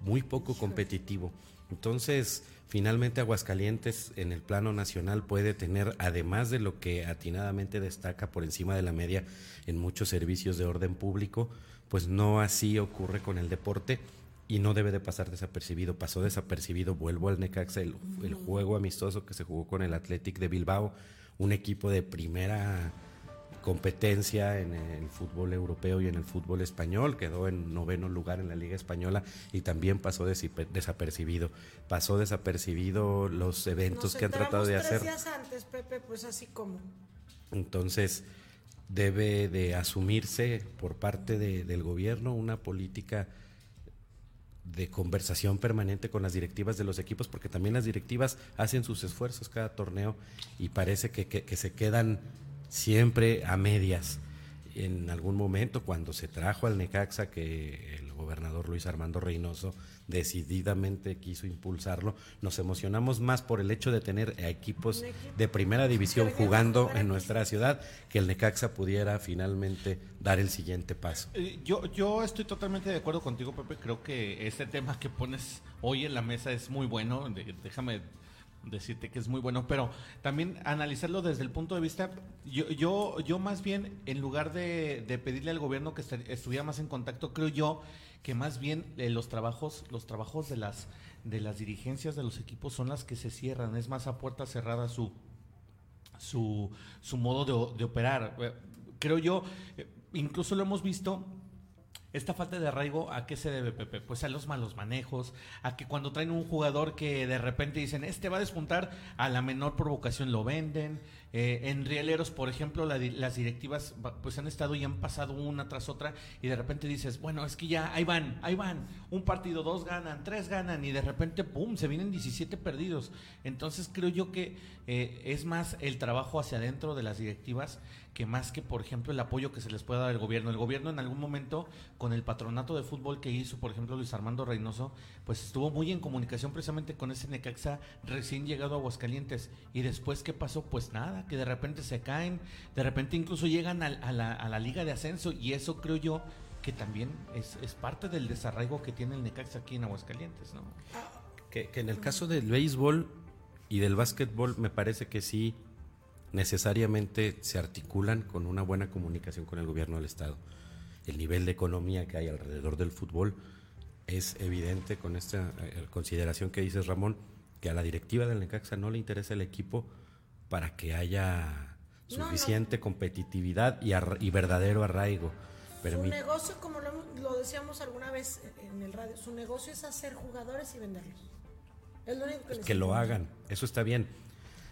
S9: muy poco competitivo. Entonces, Finalmente Aguascalientes en el plano nacional puede tener, además de lo que atinadamente destaca por encima de la media en muchos servicios de orden público, pues no así ocurre con el deporte y no debe de pasar desapercibido. Pasó desapercibido, vuelvo al Necaxa, el, el juego amistoso que se jugó con el Athletic de Bilbao, un equipo de primera competencia en el fútbol europeo y en el fútbol español, quedó en noveno lugar en la Liga Española y también pasó desapercibido. Pasó desapercibido los eventos que han tratado de hacer.
S2: Días antes, Pepe, pues así como.
S9: Entonces, debe de asumirse por parte del gobierno una política de conversación permanente con las directivas de los equipos, porque también las directivas hacen sus esfuerzos cada torneo y parece que, que se quedan siempre a medias. En algún momento, cuando se trajo al Necaxa, que el gobernador Luis Armando Reynoso decididamente quiso impulsarlo, nos emocionamos más por el hecho de tener equipos de primera división jugando en nuestra ciudad, que el Necaxa pudiera finalmente dar el siguiente paso.
S4: Eh, yo, yo estoy totalmente de acuerdo contigo, Pepe. Creo que este tema que pones hoy en la mesa es muy bueno. Déjame decirte que es muy bueno, pero también analizarlo desde el punto de vista, yo, yo, yo más bien, en lugar de, pedirle al gobierno que estuviera más en contacto, creo yo que más bien eh, los trabajos, los trabajos de las, de las dirigencias de los equipos son las que se cierran, es más a puerta cerrada su, su, su modo de, de operar. Eh, creo yo, eh, incluso lo hemos visto esta falta de arraigo, ¿a qué se debe, Pepe? Pues a los malos manejos, a que cuando traen un jugador que de repente dicen, este va a despuntar, a la menor provocación lo venden. Eh, en Rieleros, por ejemplo, las directivas pues han estado y han pasado una tras otra y de repente dices, bueno, es que ya, ahí van, ahí van. Un partido, dos ganan, tres ganan y de repente, ¡pum!, se vienen 17 perdidos. Entonces creo yo que eh, es más el trabajo hacia adentro de las directivas que más que, por ejemplo, el apoyo que se les pueda dar el gobierno. El gobierno en algún momento, con el patronato de fútbol que hizo, por ejemplo, Luis Armando Reynoso, pues estuvo muy en comunicación precisamente con ese Necaxa recién llegado a Aguascalientes. Y después, ¿qué pasó? Pues nada, que de repente se caen, de repente incluso llegan a, la, a la liga de ascenso y eso creo yo que también es, es, parte del desarraigo que tiene el Necaxa aquí en Aguascalientes, ¿no?
S9: Que, que en el caso del béisbol y del básquetbol me parece que sí necesariamente se articulan con una buena comunicación con el gobierno del Estado. El nivel de economía que hay alrededor del fútbol es evidente con esta eh, consideración que dices, Ramón, que a la directiva del Necaxa no le interesa el equipo para que haya suficiente competitividad y, y, verdadero arraigo.
S2: su negocio, como lo, decíamos alguna vez en el radio, su negocio es hacer jugadores y venderlos.
S9: Es lo único que, que lo hagan, eso está bien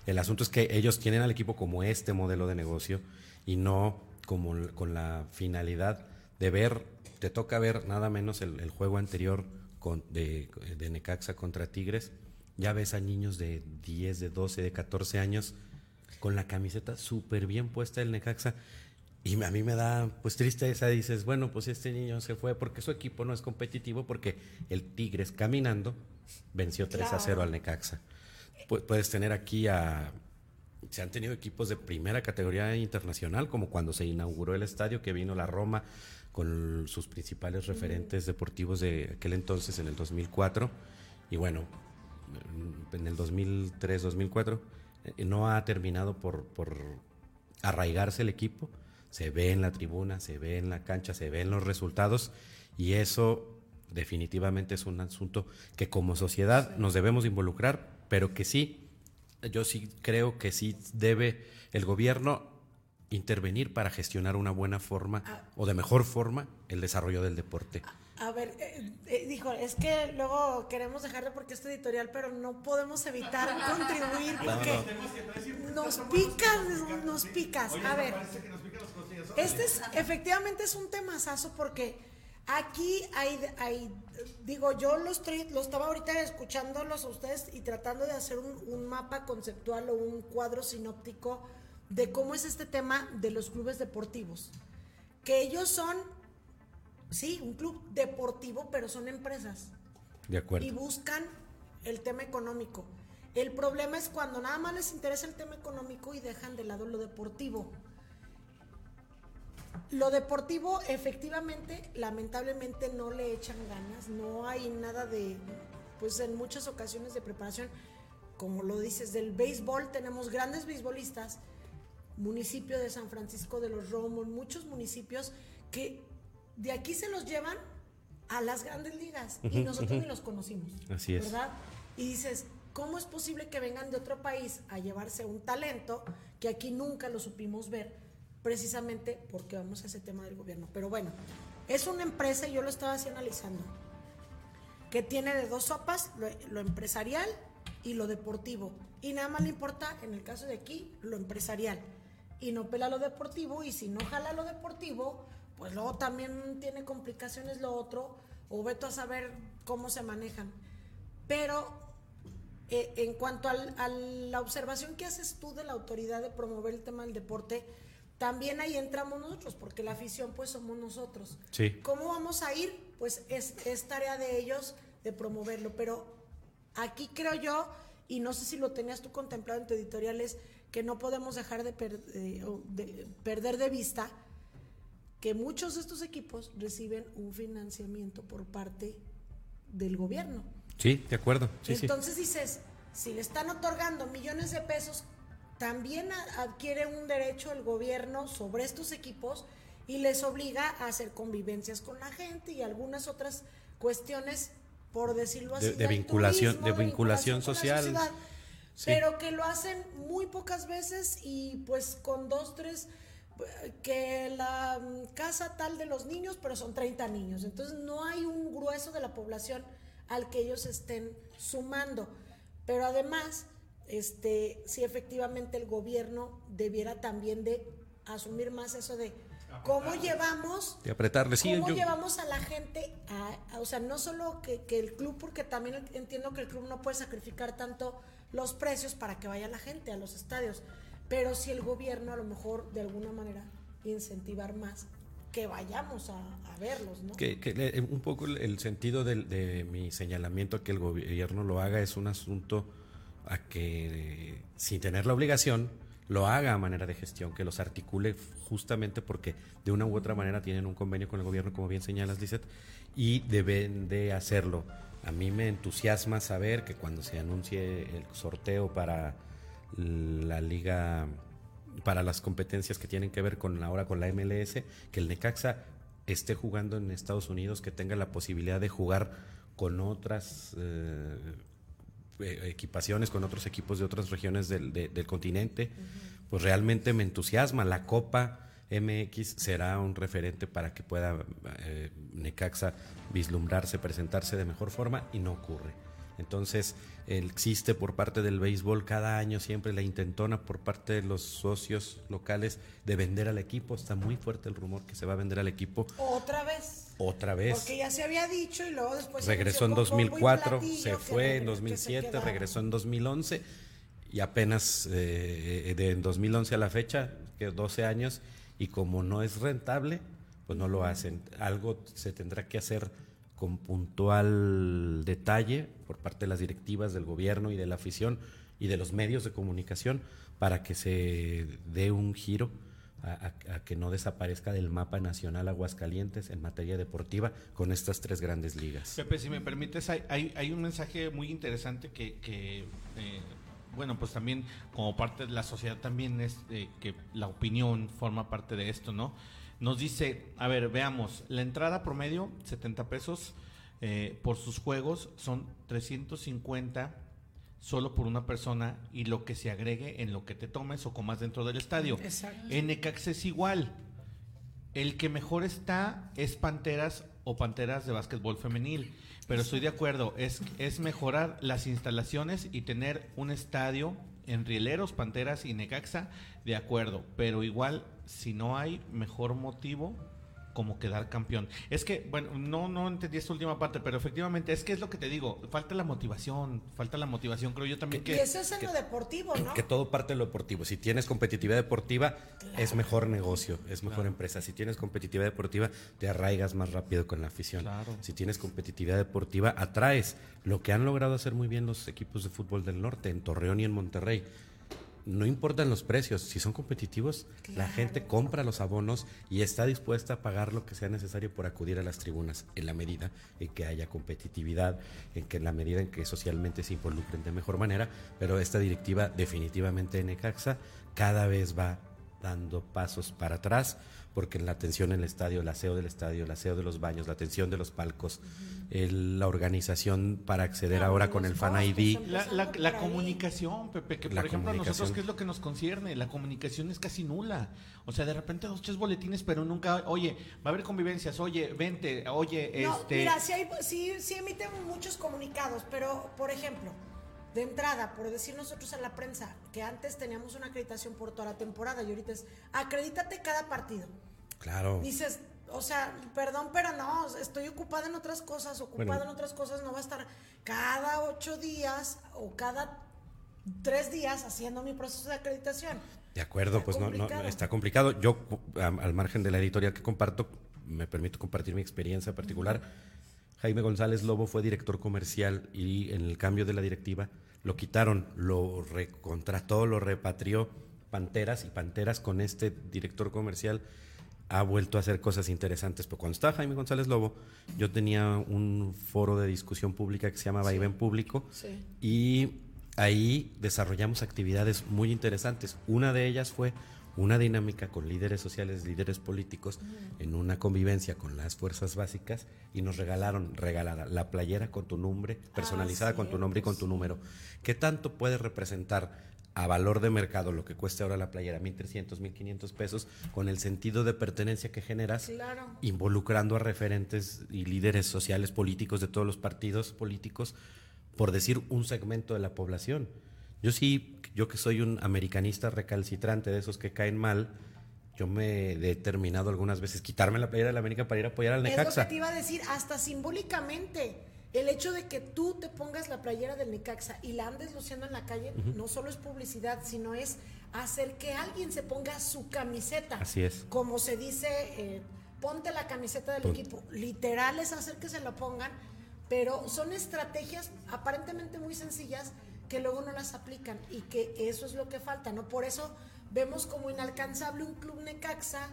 S9: el asunto es que ellos tienen al equipo como este modelo de negocio y no como con la finalidad de ver, te toca ver nada menos el, juego anterior con, de, de, Necaxa contra Tigres. Ya ves a niños de 10, de 12, de 14 años con la camiseta súper bien puesta del Necaxa. Y a mí me da pues tristeza, dices, bueno, pues este niño se fue porque su equipo no es competitivo, porque el Tigres caminando venció 3 a 0 al Necaxa puedes tener aquí a... Se han tenido equipos de primera categoría internacional, como cuando se inauguró el estadio, que vino la Roma con sus principales referentes deportivos de aquel entonces, en el 2004. Y bueno, en el 2003-2004 eh, no ha terminado por, por arraigarse el equipo. Se ve en la tribuna, se ve en la cancha, se ve en los resultados y eso definitivamente es un asunto que como sociedad nos debemos involucrar pero que sí, yo sí creo que sí debe el gobierno intervenir para gestionar una buena forma ah. o de mejor forma el desarrollo del deporte.
S2: A, ver, eh, eh, dijo, es que luego queremos dejarlo porque es editorial, pero no podemos evitar contribuir porque nos picas, nos picas. A ver, este es, efectivamente es un temazazo porque Aquí hay, hay, digo, yo lo, estoy, lo estaba ahorita escuchándolos a ustedes y tratando de hacer un, mapa conceptual o un cuadro sinóptico de cómo es este tema de los clubes deportivos. Que ellos son, sí, un club deportivo, pero son empresas.
S9: De acuerdo.
S2: Y buscan el tema económico. El problema es cuando nada más les interesa el tema económico y dejan de lado lo deportivo. Lo deportivo, efectivamente, lamentablemente no le echan ganas, no hay nada de... pues en muchas ocasiones de preparación, como lo dices, del béisbol, tenemos grandes beisbolistas, municipio de San Francisco de los Romos, muchos municipios que de aquí se los llevan a las grandes ligas y nosotros ni los conocimos.
S9: Así es.
S2: ¿Verdad? Y dices, ¿cómo es posible que vengan de otro país a llevarse un talento que aquí nunca lo supimos ver? Precisamente porque vamos a ese tema del gobierno. Pero bueno, es una empresa, yo lo estaba así analizando, que tiene de dos sopas, lo, lo empresarial y lo deportivo. Y nada más le importa, en el caso de aquí, lo empresarial. Y no pela lo deportivo, y si no jala lo deportivo, pues luego también tiene complicaciones lo otro, o veto a saber cómo se manejan. Pero eh, en cuanto al- a la observación que haces tú de la autoridad de promover el tema del deporte, también ahí entramos nosotros, porque la afición pues somos nosotros.
S9: Sí.
S2: ¿Cómo vamos a ir? Pues es, es tarea de ellos de promoverlo, pero aquí creo yo, y no sé si lo tenías tú contemplado en tu editorial, es que no podemos dejar de, per- eh, de perder de vista que muchos de estos equipos reciben un financiamiento por parte del gobierno.
S9: Sí, de acuerdo. Sí, sí.
S2: Entonces dices, si le están otorgando millones de pesos, también adquiere un derecho el gobierno sobre estos equipos y les obliga a hacer convivencias con la gente y algunas otras cuestiones, por decirlo así,
S9: De- vinculación-
S2: turismo,
S9: de vinculación social. Sí.
S2: Pero que lo hacen muy pocas veces y pues con dos, tres, que la casa tal de los niños, pero son 30 niños. Entonces no hay un grueso de la población al que ellos estén sumando. Pero además, este, si efectivamente el gobierno debiera también de asumir más eso de cómo llevamos
S9: De apretarle, sí,
S2: ¿Cómo
S9: yo-
S2: llevamos a la gente a, a- o sea, no solo que, que el club, porque también entiendo que el club no puede sacrificar tanto los precios para que vaya la gente a los estadios, pero si el gobierno a lo mejor de alguna manera incentivar más que vayamos a, a verlos, ¿no?
S9: Que, un poco el, el sentido del- de, mi señalamiento a que el gobierno lo haga es un asunto a que, sin tener la obligación, lo haga a manera de gestión, que los articule justamente porque de una u otra manera tienen un convenio con el gobierno, como bien señalas, Lizeth, y deben de hacerlo. A mí me entusiasma saber que cuando se anuncie el sorteo para la liga para las competencias que tienen que ver con ahora con la MLS, que el Necaxa esté jugando en Estados Unidos, que tenga la posibilidad de jugar con otras eh, equipaciones, con otros equipos de otras regiones del, de- del continente, pues realmente me entusiasma. La Copa MX será un referente para que pueda eh, Necaxa vislumbrarse, presentarse de mejor forma y no ocurre. Entonces, existe por parte del béisbol cada año siempre la intentona por parte de los socios locales de vender al equipo. Está muy fuerte el rumor que se va a vender al equipo
S2: Otra vez.
S9: Otra vez.
S2: Porque ya se había dicho y luego después
S9: regresó en
S2: anunció con bombo y
S9: 2004,
S2: platillo
S9: se fue en
S2: que se
S9: 2007,
S2: quedaba.
S9: regresó en 2011 y apenas eh, de en 2011 a la fecha, que 12 años, y como no es rentable, pues no lo hacen. Algo se tendrá que hacer con puntual detalle por parte de las directivas del gobierno y de la afición y de los medios de comunicación para que se dé un giro a, a- a que no desaparezca del mapa nacional Aguascalientes en materia deportiva con estas tres grandes ligas.
S4: Pepe, si me permites, hay, hay, hay un mensaje muy interesante que, que, eh, bueno, pues también como parte de la sociedad también es eh, que la opinión forma parte de esto, ¿no? Nos dice, a ver, veamos, la entrada promedio, 70 pesos eh, por sus juegos, son 350 solo por una persona y lo que se agregue en lo que te tomes o comas dentro del estadio.
S2: Exacto.
S4: En Necaxa es igual. El que mejor está es Panteras o Panteras de básquetbol femenil. Pero estoy de acuerdo, es, es mejorar las instalaciones y tener un estadio en Rieleros, Panteras y Necaxa, de acuerdo. Pero igual, si no hay mejor motivo como quedar campeón. Es que, bueno, no, no entendí esta última parte, pero efectivamente, es que es lo que te digo, falta la motivación, falta la motivación, creo yo también
S2: Y
S4: que...
S2: eso es en lo deportivo, ¿no?
S9: Que todo parte de lo deportivo. Si tienes competitividad deportiva, es mejor negocio, es mejor empresa. Si tienes competitividad deportiva, te arraigas más rápido con la afición.
S4: Claro.
S9: Si tienes competitividad deportiva, atraes. Lo que han logrado hacer muy bien los equipos de fútbol del norte, en Torreón y en Monterrey. No importan los precios, si son competitivos, la gente compra los abonos y está dispuesta a pagar lo que sea necesario por acudir a las tribunas, en la medida en que haya competitividad, en que en la medida en que socialmente se involucren de mejor manera, pero esta directiva definitivamente en Necaxa cada vez va dando pasos para atrás porque la atención en el estadio, el aseo del estadio, el aseo de los baños, la atención de los palcos, la organización para acceder ahora con el Fan ID.
S4: La, comunicación, Pepe, que por ejemplo a nosotros, ¿qué es lo que nos concierne? La comunicación es casi nula. O sea, de repente dos, tres boletines, pero nunca, oye, va a haber convivencias, oye, vente, oye,
S2: no,
S4: este...
S2: Mira, sí, hay, sí, sí emiten muchos comunicados, pero, por ejemplo, de entrada, por decir nosotros a la prensa, que antes teníamos una acreditación por toda la temporada y ahorita es acredítate cada partido.
S9: Claro.
S2: Dices, o sea, perdón, pero no, estoy ocupada en otras cosas, ocupada en otras cosas, no va a estar cada ocho días o cada tres días haciendo mi proceso de acreditación.
S9: De acuerdo, pues no, no, está complicado. Yo, al margen de la editorial que comparto, me permito compartir mi experiencia particular. Jaime González Lobo fue director comercial y en el cambio de la directiva lo quitaron, lo recontrató, lo repatrió Panteras y Panteras con este director comercial ha vuelto a hacer cosas interesantes. Pero cuando estaba Jaime González Lobo, yo tenía un foro de discusión pública que se llama sí. Público y ahí desarrollamos actividades muy interesantes. Una de ellas fue una dinámica con líderes sociales, líderes políticos, en una convivencia con las fuerzas básicas y nos regalaron, regalada, la playera con tu nombre, personalizada con tu nombre y con tu número. ¿Qué tanto puede representar a valor de mercado lo que cuesta ahora la playera, 1.300, 1.500 pesos, con el sentido de pertenencia que generas, involucrando a referentes y líderes sociales políticos de todos los partidos políticos, por decir un segmento de la población? Yo sí, yo que soy un americanista recalcitrante de esos que caen mal, yo me he determinado algunas veces quitarme la playera de la América para ir a apoyar al Necaxa.
S2: Es lo que te iba a decir, hasta simbólicamente. El hecho de que tú te pongas la playera del Necaxa y la andes luciendo en la calle, no solo es publicidad, sino es hacer que alguien se ponga su camiseta.
S9: Así es.
S2: Como se dice, eh, ponte la camiseta del equipo. Literal es hacer que se lo pongan, pero son estrategias aparentemente muy sencillas que luego no las aplican y que eso es lo que falta, ¿no? Por eso vemos como inalcanzable un club Necaxa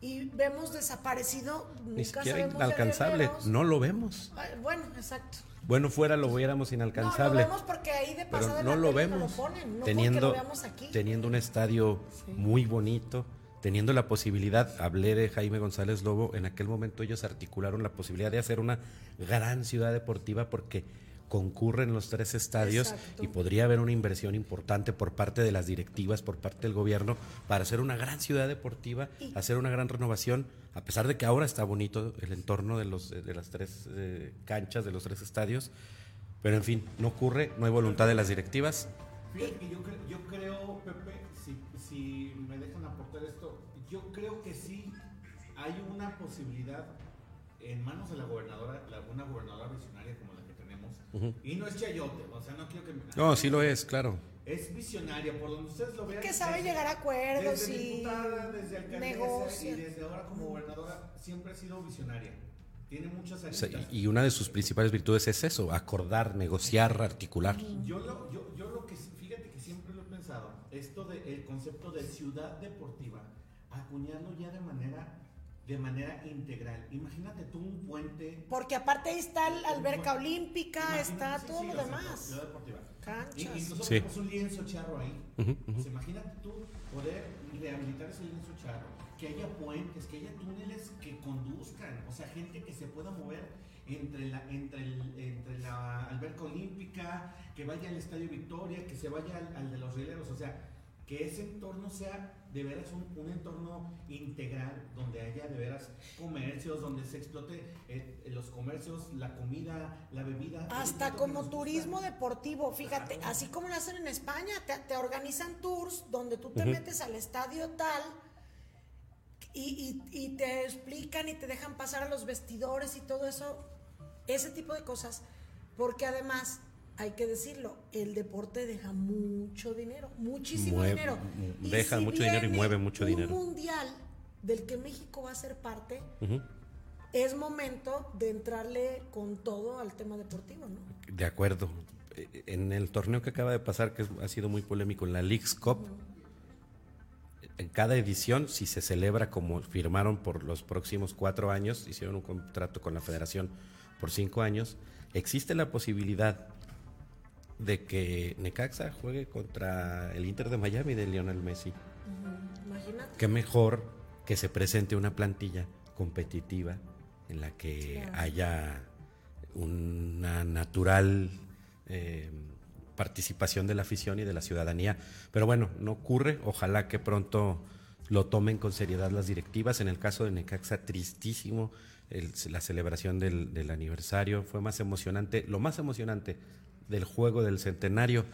S2: y vemos desaparecido.
S9: Ni siquiera inalcanzable, no lo vemos.
S2: Bueno, exacto.
S9: Bueno, fuera lo viéramos inalcanzable.
S2: No lo vemos porque ahí de pasada
S9: no lo vemos. No lo ponen, no teniendo, aquí. teniendo un estadio muy bonito, teniendo la posibilidad, hablé de Jaime González Lobo, en aquel momento ellos articularon la posibilidad de hacer una gran ciudad deportiva porque concurren los tres estadios y podría haber una inversión importante por parte de las directivas, por parte del gobierno, para hacer una gran ciudad deportiva, hacer una gran renovación, a pesar de que ahora está bonito el entorno de, los, de las tres eh, canchas, de los tres estadios, pero en fin, no ocurre, no hay voluntad de las directivas.
S4: Fíjate que yo, yo creo, Pepe, si, si me dejan aportar esto, yo creo que sí hay una posibilidad en manos de la gobernadora, la, una gobernadora visionaria y no es chayote, o sea, no quiero que me...
S9: No, sí lo es, claro.
S4: Es visionaria, por donde ustedes lo vean.
S2: Que sabe llegar a acuerdos
S4: desde
S2: y
S4: diputada, desde alcaldesa y desde ahora como gobernadora siempre ha sido visionaria. Tiene muchas o sea,
S9: y una de sus principales virtudes es eso, acordar, negociar, articular.
S4: Yo lo, yo, yo lo que, fíjate que siempre lo he pensado, esto del el concepto de ciudad deportiva, acuñarlo ya de manera de manera integral. Imagínate tú un puente.
S2: Porque aparte ahí está la alberca olímpica, está todo lo demás.
S4: Ciudad deportiva. Canchas. Y, y nosotros tenemos un lienzo charro ahí. Pues imagínate tú poder rehabilitar ese lienzo charro, que haya puentes, que haya túneles que conduzcan, o sea, gente que se pueda mover entre la, entre, el, entre la alberca olímpica, que vaya al Estadio Victoria, que se vaya al, al de los rieleros, o sea, que ese entorno sea de veras un, entorno integral donde haya de veras comercios, donde se explote eh, los comercios, la comida, la bebida.
S2: Hasta como turismo deportivo, fíjate, así como lo hacen en España, te, organizan tours donde tú te metes al estadio tal y, y te explican y te dejan pasar a los vestidores y todo eso, ese tipo de cosas, porque además hay que decirlo, el deporte deja mucho dinero, muchísimo dinero.
S9: Deja mucho dinero y mueve mucho
S2: un
S9: dinero.
S2: mundial del que México va a ser parte, es momento de entrarle con todo al tema deportivo, ¿no?
S9: De acuerdo. eh, en el torneo que acaba de pasar, que ha sido muy polémico, en la League's Cup, en cada edición, si se celebra como firmaron por los próximos cuatro años, hicieron un contrato con la federación por cinco años, existe la posibilidad de que Necaxa juegue contra el Inter de Miami de Lionel Messi. Imagínate. Qué mejor que se presente una plantilla competitiva en la que haya una natural eh, participación de la afición y de la ciudadanía. Pero bueno, no ocurre. Ojalá que pronto lo tomen con seriedad las directivas. En el caso de Necaxa, tristísimo la celebración del, aniversario. Fue más emocionante, lo más emocionante del juego del centenario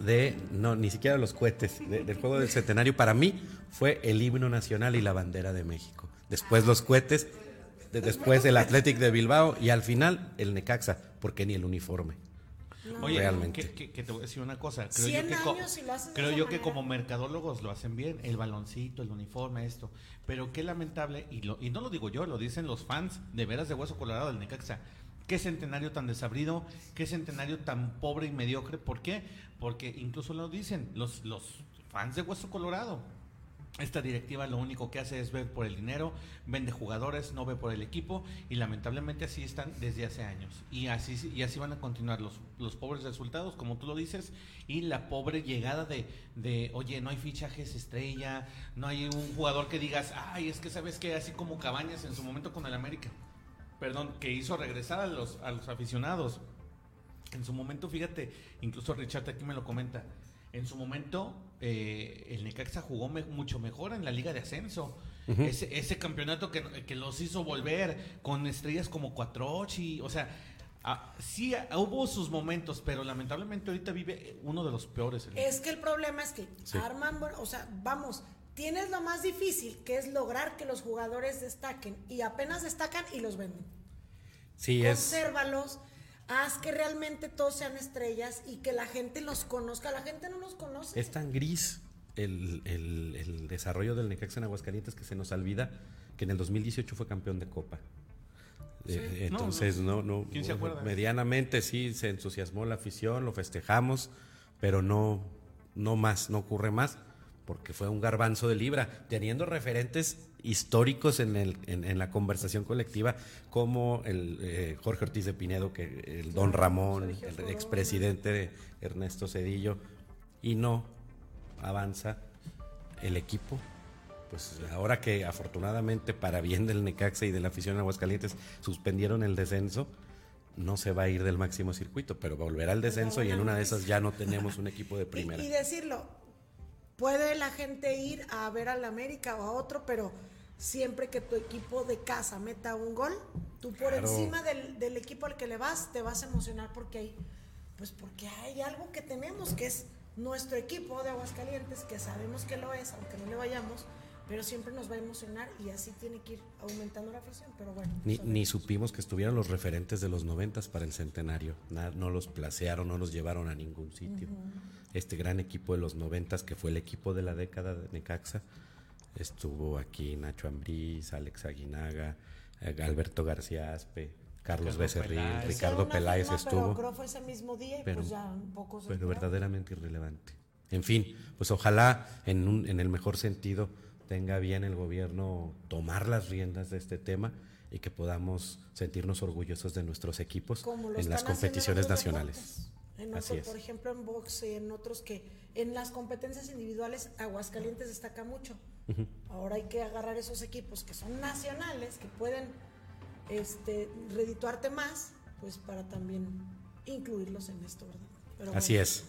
S9: de, no, ni siquiera los cohetes, del juego del centenario para mí fue el himno nacional y la bandera de México. Después los cohetes, después el Athletic de Bilbao y al final el Necaxa, porque ni el uniforme.
S4: Oye, realmente. Que, te voy a decir una cosa. Creo yo que, creo yo que como mercadólogos lo hacen bien, el baloncito, el uniforme, esto. Pero qué lamentable, y, lo, y no lo digo yo, lo dicen los fans de veras de Hueso Colorado del Necaxa. Qué centenario tan desabrido, qué centenario tan pobre y mediocre. ¿Por qué? Porque incluso lo dicen los, los fans de Hueso Colorado esta directiva lo único que hace es ver por el dinero, vende jugadores, no ve por el equipo y lamentablemente así están desde hace años. Y así, y así van a continuar los, los pobres resultados, como tú lo dices, y la pobre llegada de, de, oye, no hay fichajes estrella, no hay un jugador que digas, ay, es que sabes que así como Cabañas en su momento con el América, perdón, que hizo regresar a los, a los aficionados. En su momento, fíjate, incluso Richard aquí me lo comenta, en su momento eh, el Necaxa jugó mucho mejor en la Liga de Ascenso. ese, ese, campeonato que, que, los hizo volver con estrellas como Cuatrochi, o sea, ah, sí hubo sus momentos, pero lamentablemente ahorita vive uno de los peores.
S2: Es que el problema es que arman, o sea, vamos, tienes lo más difícil, que es lograr que los jugadores destaquen y apenas destacan y los venden.
S9: Sí,
S2: Consérvalos haz que realmente todos sean estrellas y que la gente los conozca. La gente no los conoce.
S9: Es tan gris el, desarrollo del Necaxa en Aguascalientes que se nos olvida que en el 2018 fue campeón de Copa. Eh, entonces, no, no,
S4: ¿Quién se acuerda?
S9: medianamente sí se entusiasmó la afición, lo festejamos, pero no, no más, no ocurre más, porque fue un garbanzo de libra, teniendo referentes históricos en, el, en, la conversación colectiva, como el eh, Jorge Ortiz de Pinedo, que el Don Ramón, el expresidente Ernesto Cedillo, y no avanza el equipo. Pues ahora que afortunadamente para bien del Necaxa y de la afición de Aguascalientes suspendieron el descenso, no se va a ir del máximo circuito, pero volverá al descenso y en una de esas ya no tenemos un equipo de primera.
S2: y decirlo, puede la gente ir a ver al América o a otro, pero siempre que tu equipo de casa meta un gol, tú por encima del, equipo al que le vas, te vas a emocionar porque hay, pues porque hay algo que tenemos, que es nuestro equipo de Aguascalientes, que sabemos que lo es, aunque no le vayamos, pero siempre nos va a emocionar y así tiene que ir aumentando la afición, pero bueno.
S9: Ni, supimos que estuvieran los referentes de los noventas para el centenario, no los placearon, no los llevaron a ningún sitio. Este gran equipo de los noventas, que fue el equipo de la década de Necaxa, Estuvo aquí Nacho Ambriz, Alex Aguinaga, eh, Alberto García Aspe, Carlos Becerril, Ricardo Peláez estuvo.
S2: Pero fue ese mismo día
S9: pero,
S2: pues ya un poco
S9: Pero verdaderamente irrelevante. En fin, pues ojalá en, un, en el mejor sentido tenga bien el gobierno tomar las riendas de este tema y que podamos sentirnos orgullosos de nuestros equipos en las competiciones nacionales.
S2: En Por ejemplo, en box y en otros que en las competencias individuales Aguascalientes destaca mucho. Ahora hay que agarrar esos equipos que son nacionales, que pueden este, redituarte más, pues para también incluirlos en esto, ¿verdad?
S9: Así es.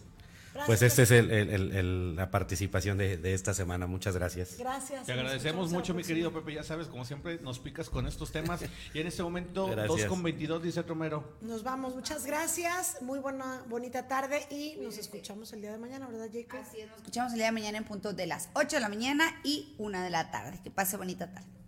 S9: Pues esta es el, la participación de, esta semana. Muchas gracias.
S2: Gracias.
S4: Te agradecemos mucho, mi querido Pepe. Ya sabes, como siempre, nos picas con estos temas. Y en este momento, 2 con 22, dice Romero.
S2: Nos vamos. Muchas gracias. Muy buena, bonita tarde. Y nos escuchamos el día de mañana, ¿verdad, Jacob?
S1: Así es, nos escuchamos el día de mañana en punto de las 8 de la mañana y 1 de la tarde. Que pase bonita tarde.